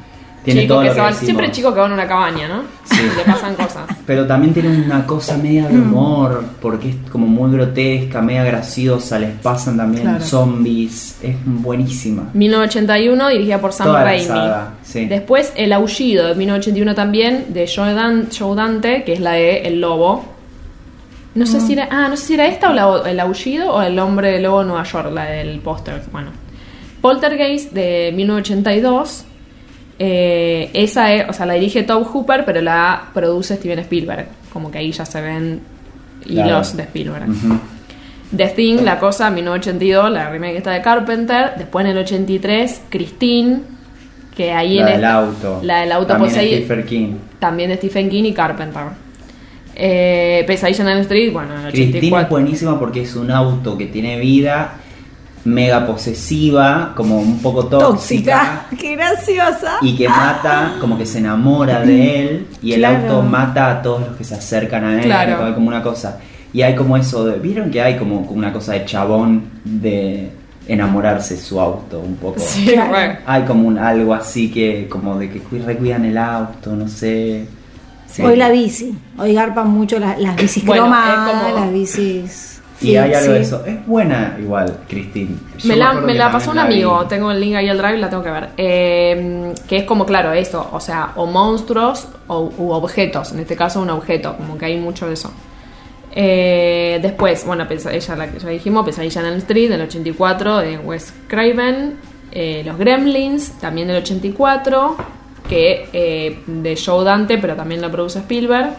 Tiene Chico todo que lo se que van- decimos. siempre chicos que van a una cabaña, ¿no? Sí. Le pasan cosas. Pero también tiene una cosa media de humor, porque es como muy grotesca, media graciosa, les pasan también Claro. zombies, es buenísima. 1981, dirigida por Sam Toda la Raimi. saga, sí. Después, El Aullido, de 1981 también, de Joe, Dan- Joe Dante, que es la de El Lobo. No sé si era, ah, no sé si era esta o la, o- El Aullido o El Hombre de Lobo de Nueva York, la del póster. Bueno. Poltergeist, de 1982. eh, esa es, o sea, la dirige Tobe Hooper, pero la produce Steven Spielberg. Como que ahí ya se ven hilos Claro. de Spielberg. Ujú. The Thing, la cosa, 1982, la remake está de Carpenter. Después en el 83, Christine, que ahí La en del esta- auto. La del auto También poseído. Stephen King. También de Stephen King y Carpenter. Eh, Pesadilla en el Street, bueno, en el Cristina es 84. buenísima porque es un auto que tiene vida, mega posesiva, como un poco tóxica. Tóxica. Qué graciosa. Y que mata, como que se enamora de él y el Claro. auto mata a todos los que se acercan a él. Claro. Hay como una cosa. Y hay como eso de. ¿Vieron que hay como una cosa de chabón de enamorarse de su auto un poco? Sí, Claro. Hay como un algo así que, como de que cu- recuidan el auto, no sé. Sí. Hoy la bici. Hoy garpan mucho las, las bicis Bueno, cromadas, como- las bicis. Y hay algo de fixie. eso. Es buena igual, Cristín. Yo Me la, me la pasó un la vi. amigo, tengo el link ahí al drive, la tengo que ver. Eh, que es como, claro, eso, o sea, o monstruos o u objetos, en este caso un objeto, como que hay mucho de eso. Eh, después, bueno, ella la que ya dijimos, Pesadilla en el Street del 84 de Wes Craven, eh, Los Gremlins también del 84, que eh, de Joe Dante, pero también lo produce Spielberg.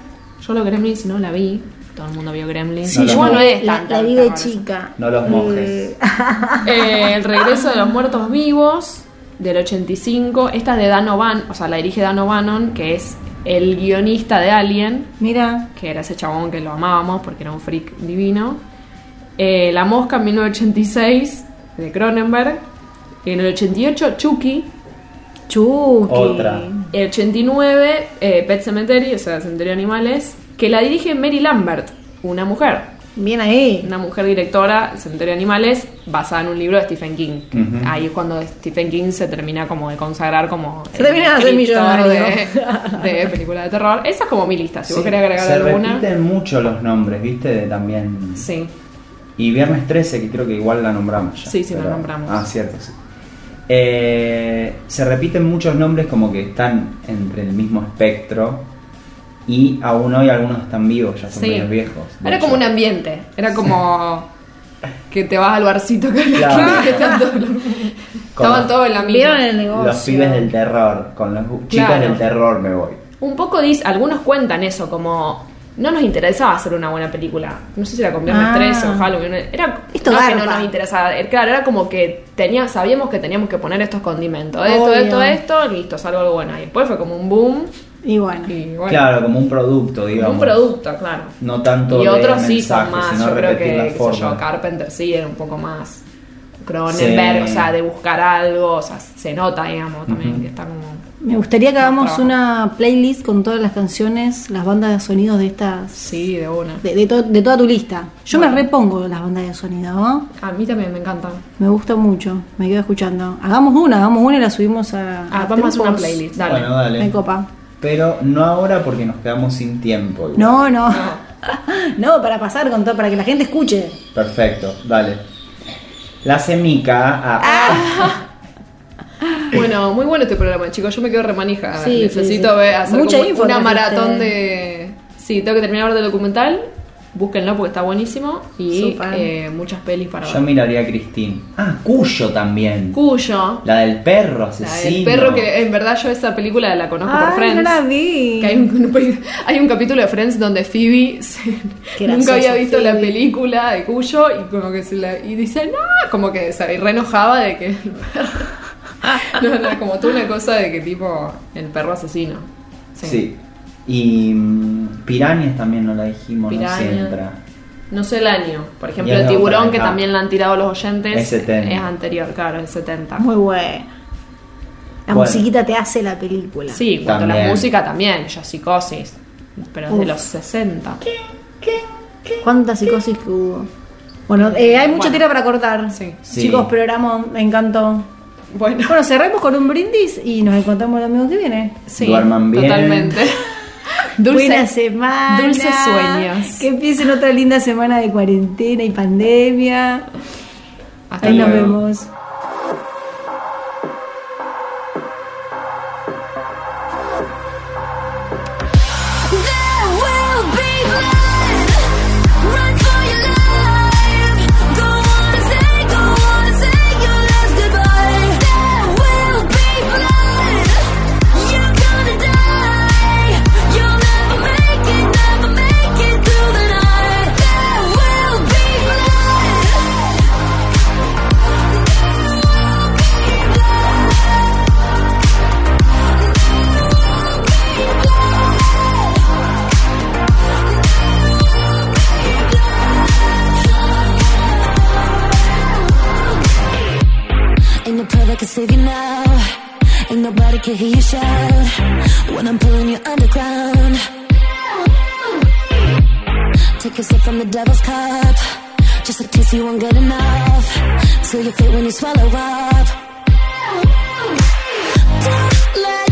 Yo los Gremlins no la vi, todo el mundo vio Gremlins. Sí, No, yo no es la, la vi de chica. No los mojes. Eh, Eh, el regreso de los muertos vivos del 85. Esta es de Dan O'Bannon, o sea, la dirige Dan O'Bannon, que es el guionista de Alien, mira, que era ese chabón que lo amábamos porque era un freak divino. Eh, la Mosca en 1986 de Cronenberg. En el 88 Chucky. Chucky. Otra. El 89 eh, Pet Cemetery, o sea, Cementerio de Animales, que la dirige Mary Lambert, una mujer. Bien ahí. Una mujer directora, Cementerio de Animales, basada en un libro de Stephen King. Ahí es cuando Stephen King se termina como de consagrar como Se termina de millonario. de, de películas de terror. Esa es como mi lista, si vos Sí, querés agregar se alguna. repiten mucho los nombres, ¿viste? De también. Sí. Y Viernes 13, que creo que igual la nombramos ya. Sí, sí, la nombramos. Ah, cierto, sí. Eh, se repiten muchos nombres como que están entre el mismo espectro. Y aún hoy algunos están vivos, ya son Sí. medios viejos. Era hecho. como un ambiente. Era como que te vas al barcito que, Claro. que están todos los- Estaban todos en la Vieron misma. el negocio. Los pibes del terror, con los chicos Claro. del terror me voy. Un poco dice, algunos cuentan eso, como no nos interesaba hacer una buena película. No sé si era con Viernes Ah. 13 o Halloween. Era Esto no que no nos interesaba. era- Claro, era como que tenía, sabíamos que teníamos que poner estos condimentos. Esto, Obvio. esto, esto, listo, salgo algo bueno. Y después fue como un boom. Y bueno. Y bueno, Claro, como un producto, digamos. un producto, claro. No tanto y de otros sí mensaje, son más, yo creo que, forma. yo, Carpenter sí era un poco más Cronenberg, Sí. o sea, de buscar algo, o sea, se nota, digamos, también que está como... Me gustaría que hagamos trabajo. una playlist con todas las canciones, las bandas de sonidos de estas. Sí, de una. De, de to- de toda tu lista. Yo Bueno. me repongo las bandas de sonido, ¿no? A mí también me encanta. Me gusta mucho, me quedo escuchando. Hagamos una, hagamos una y la subimos a. Ah, vamos a hacer una playlist, dale. Bueno, dale. Me copa. Pero no ahora porque nos quedamos sin tiempo. igual. No, no. No, para pasar con todo, para que la gente escuche. Perfecto, dale. La semica. ah, Ah. Bueno, muy bueno este programa, chicos. Yo me quedo remanija. Sí, Necesito sí, sí. ver, hacer Mucha como info una maratón de. Sí, tengo que terminar de ver el documental. Búsquenlo porque está buenísimo. Y eh, muchas pelis para Yo ver. miraría a Cristín. Ah, Cuyo también. Cuyo. La del perro La asesino. del perro que en verdad yo esa película la conozco por Ay, Friends. no la vi. Que hay un, hay un capítulo de Friends donde Phoebe se- Qué nunca había visto la Phoebe. película de Cuyo y como que se la y dice no como que se re enojaba de que el perro no, no, como tú una cosa de que tipo el perro asesino Sí. Y mm, Pirañas también no la dijimos, no Piraña. no sé el año por ejemplo el tiburón otra que también la han tirado los oyentes Es 70. es anterior claro es 70 Muy buena. La Bueno. musiquita te hace la película. sí cuanto a la música también ya psicosis pero es de Uf. los 60 ¿Cuánta psicosis que hubo? Bueno, eh, hay mucha Bueno. tira para cortar. Sí. Sí. Chicos, programa, me encantó. bueno Bueno, cerremos con un brindis y nos encontramos el domingo que viene. Sí, Duerman bien. totalmente. Dulce, Buena semana. dulces sueños. Que empiecen otra linda semana de cuarentena y pandemia. Hasta Ahí nos luego. vemos. Can hear you shout when I'm pulling you underground. Take a sip from the devil's cup. Just a taste you won't get enough. Till you fit when you swallow up. Don't let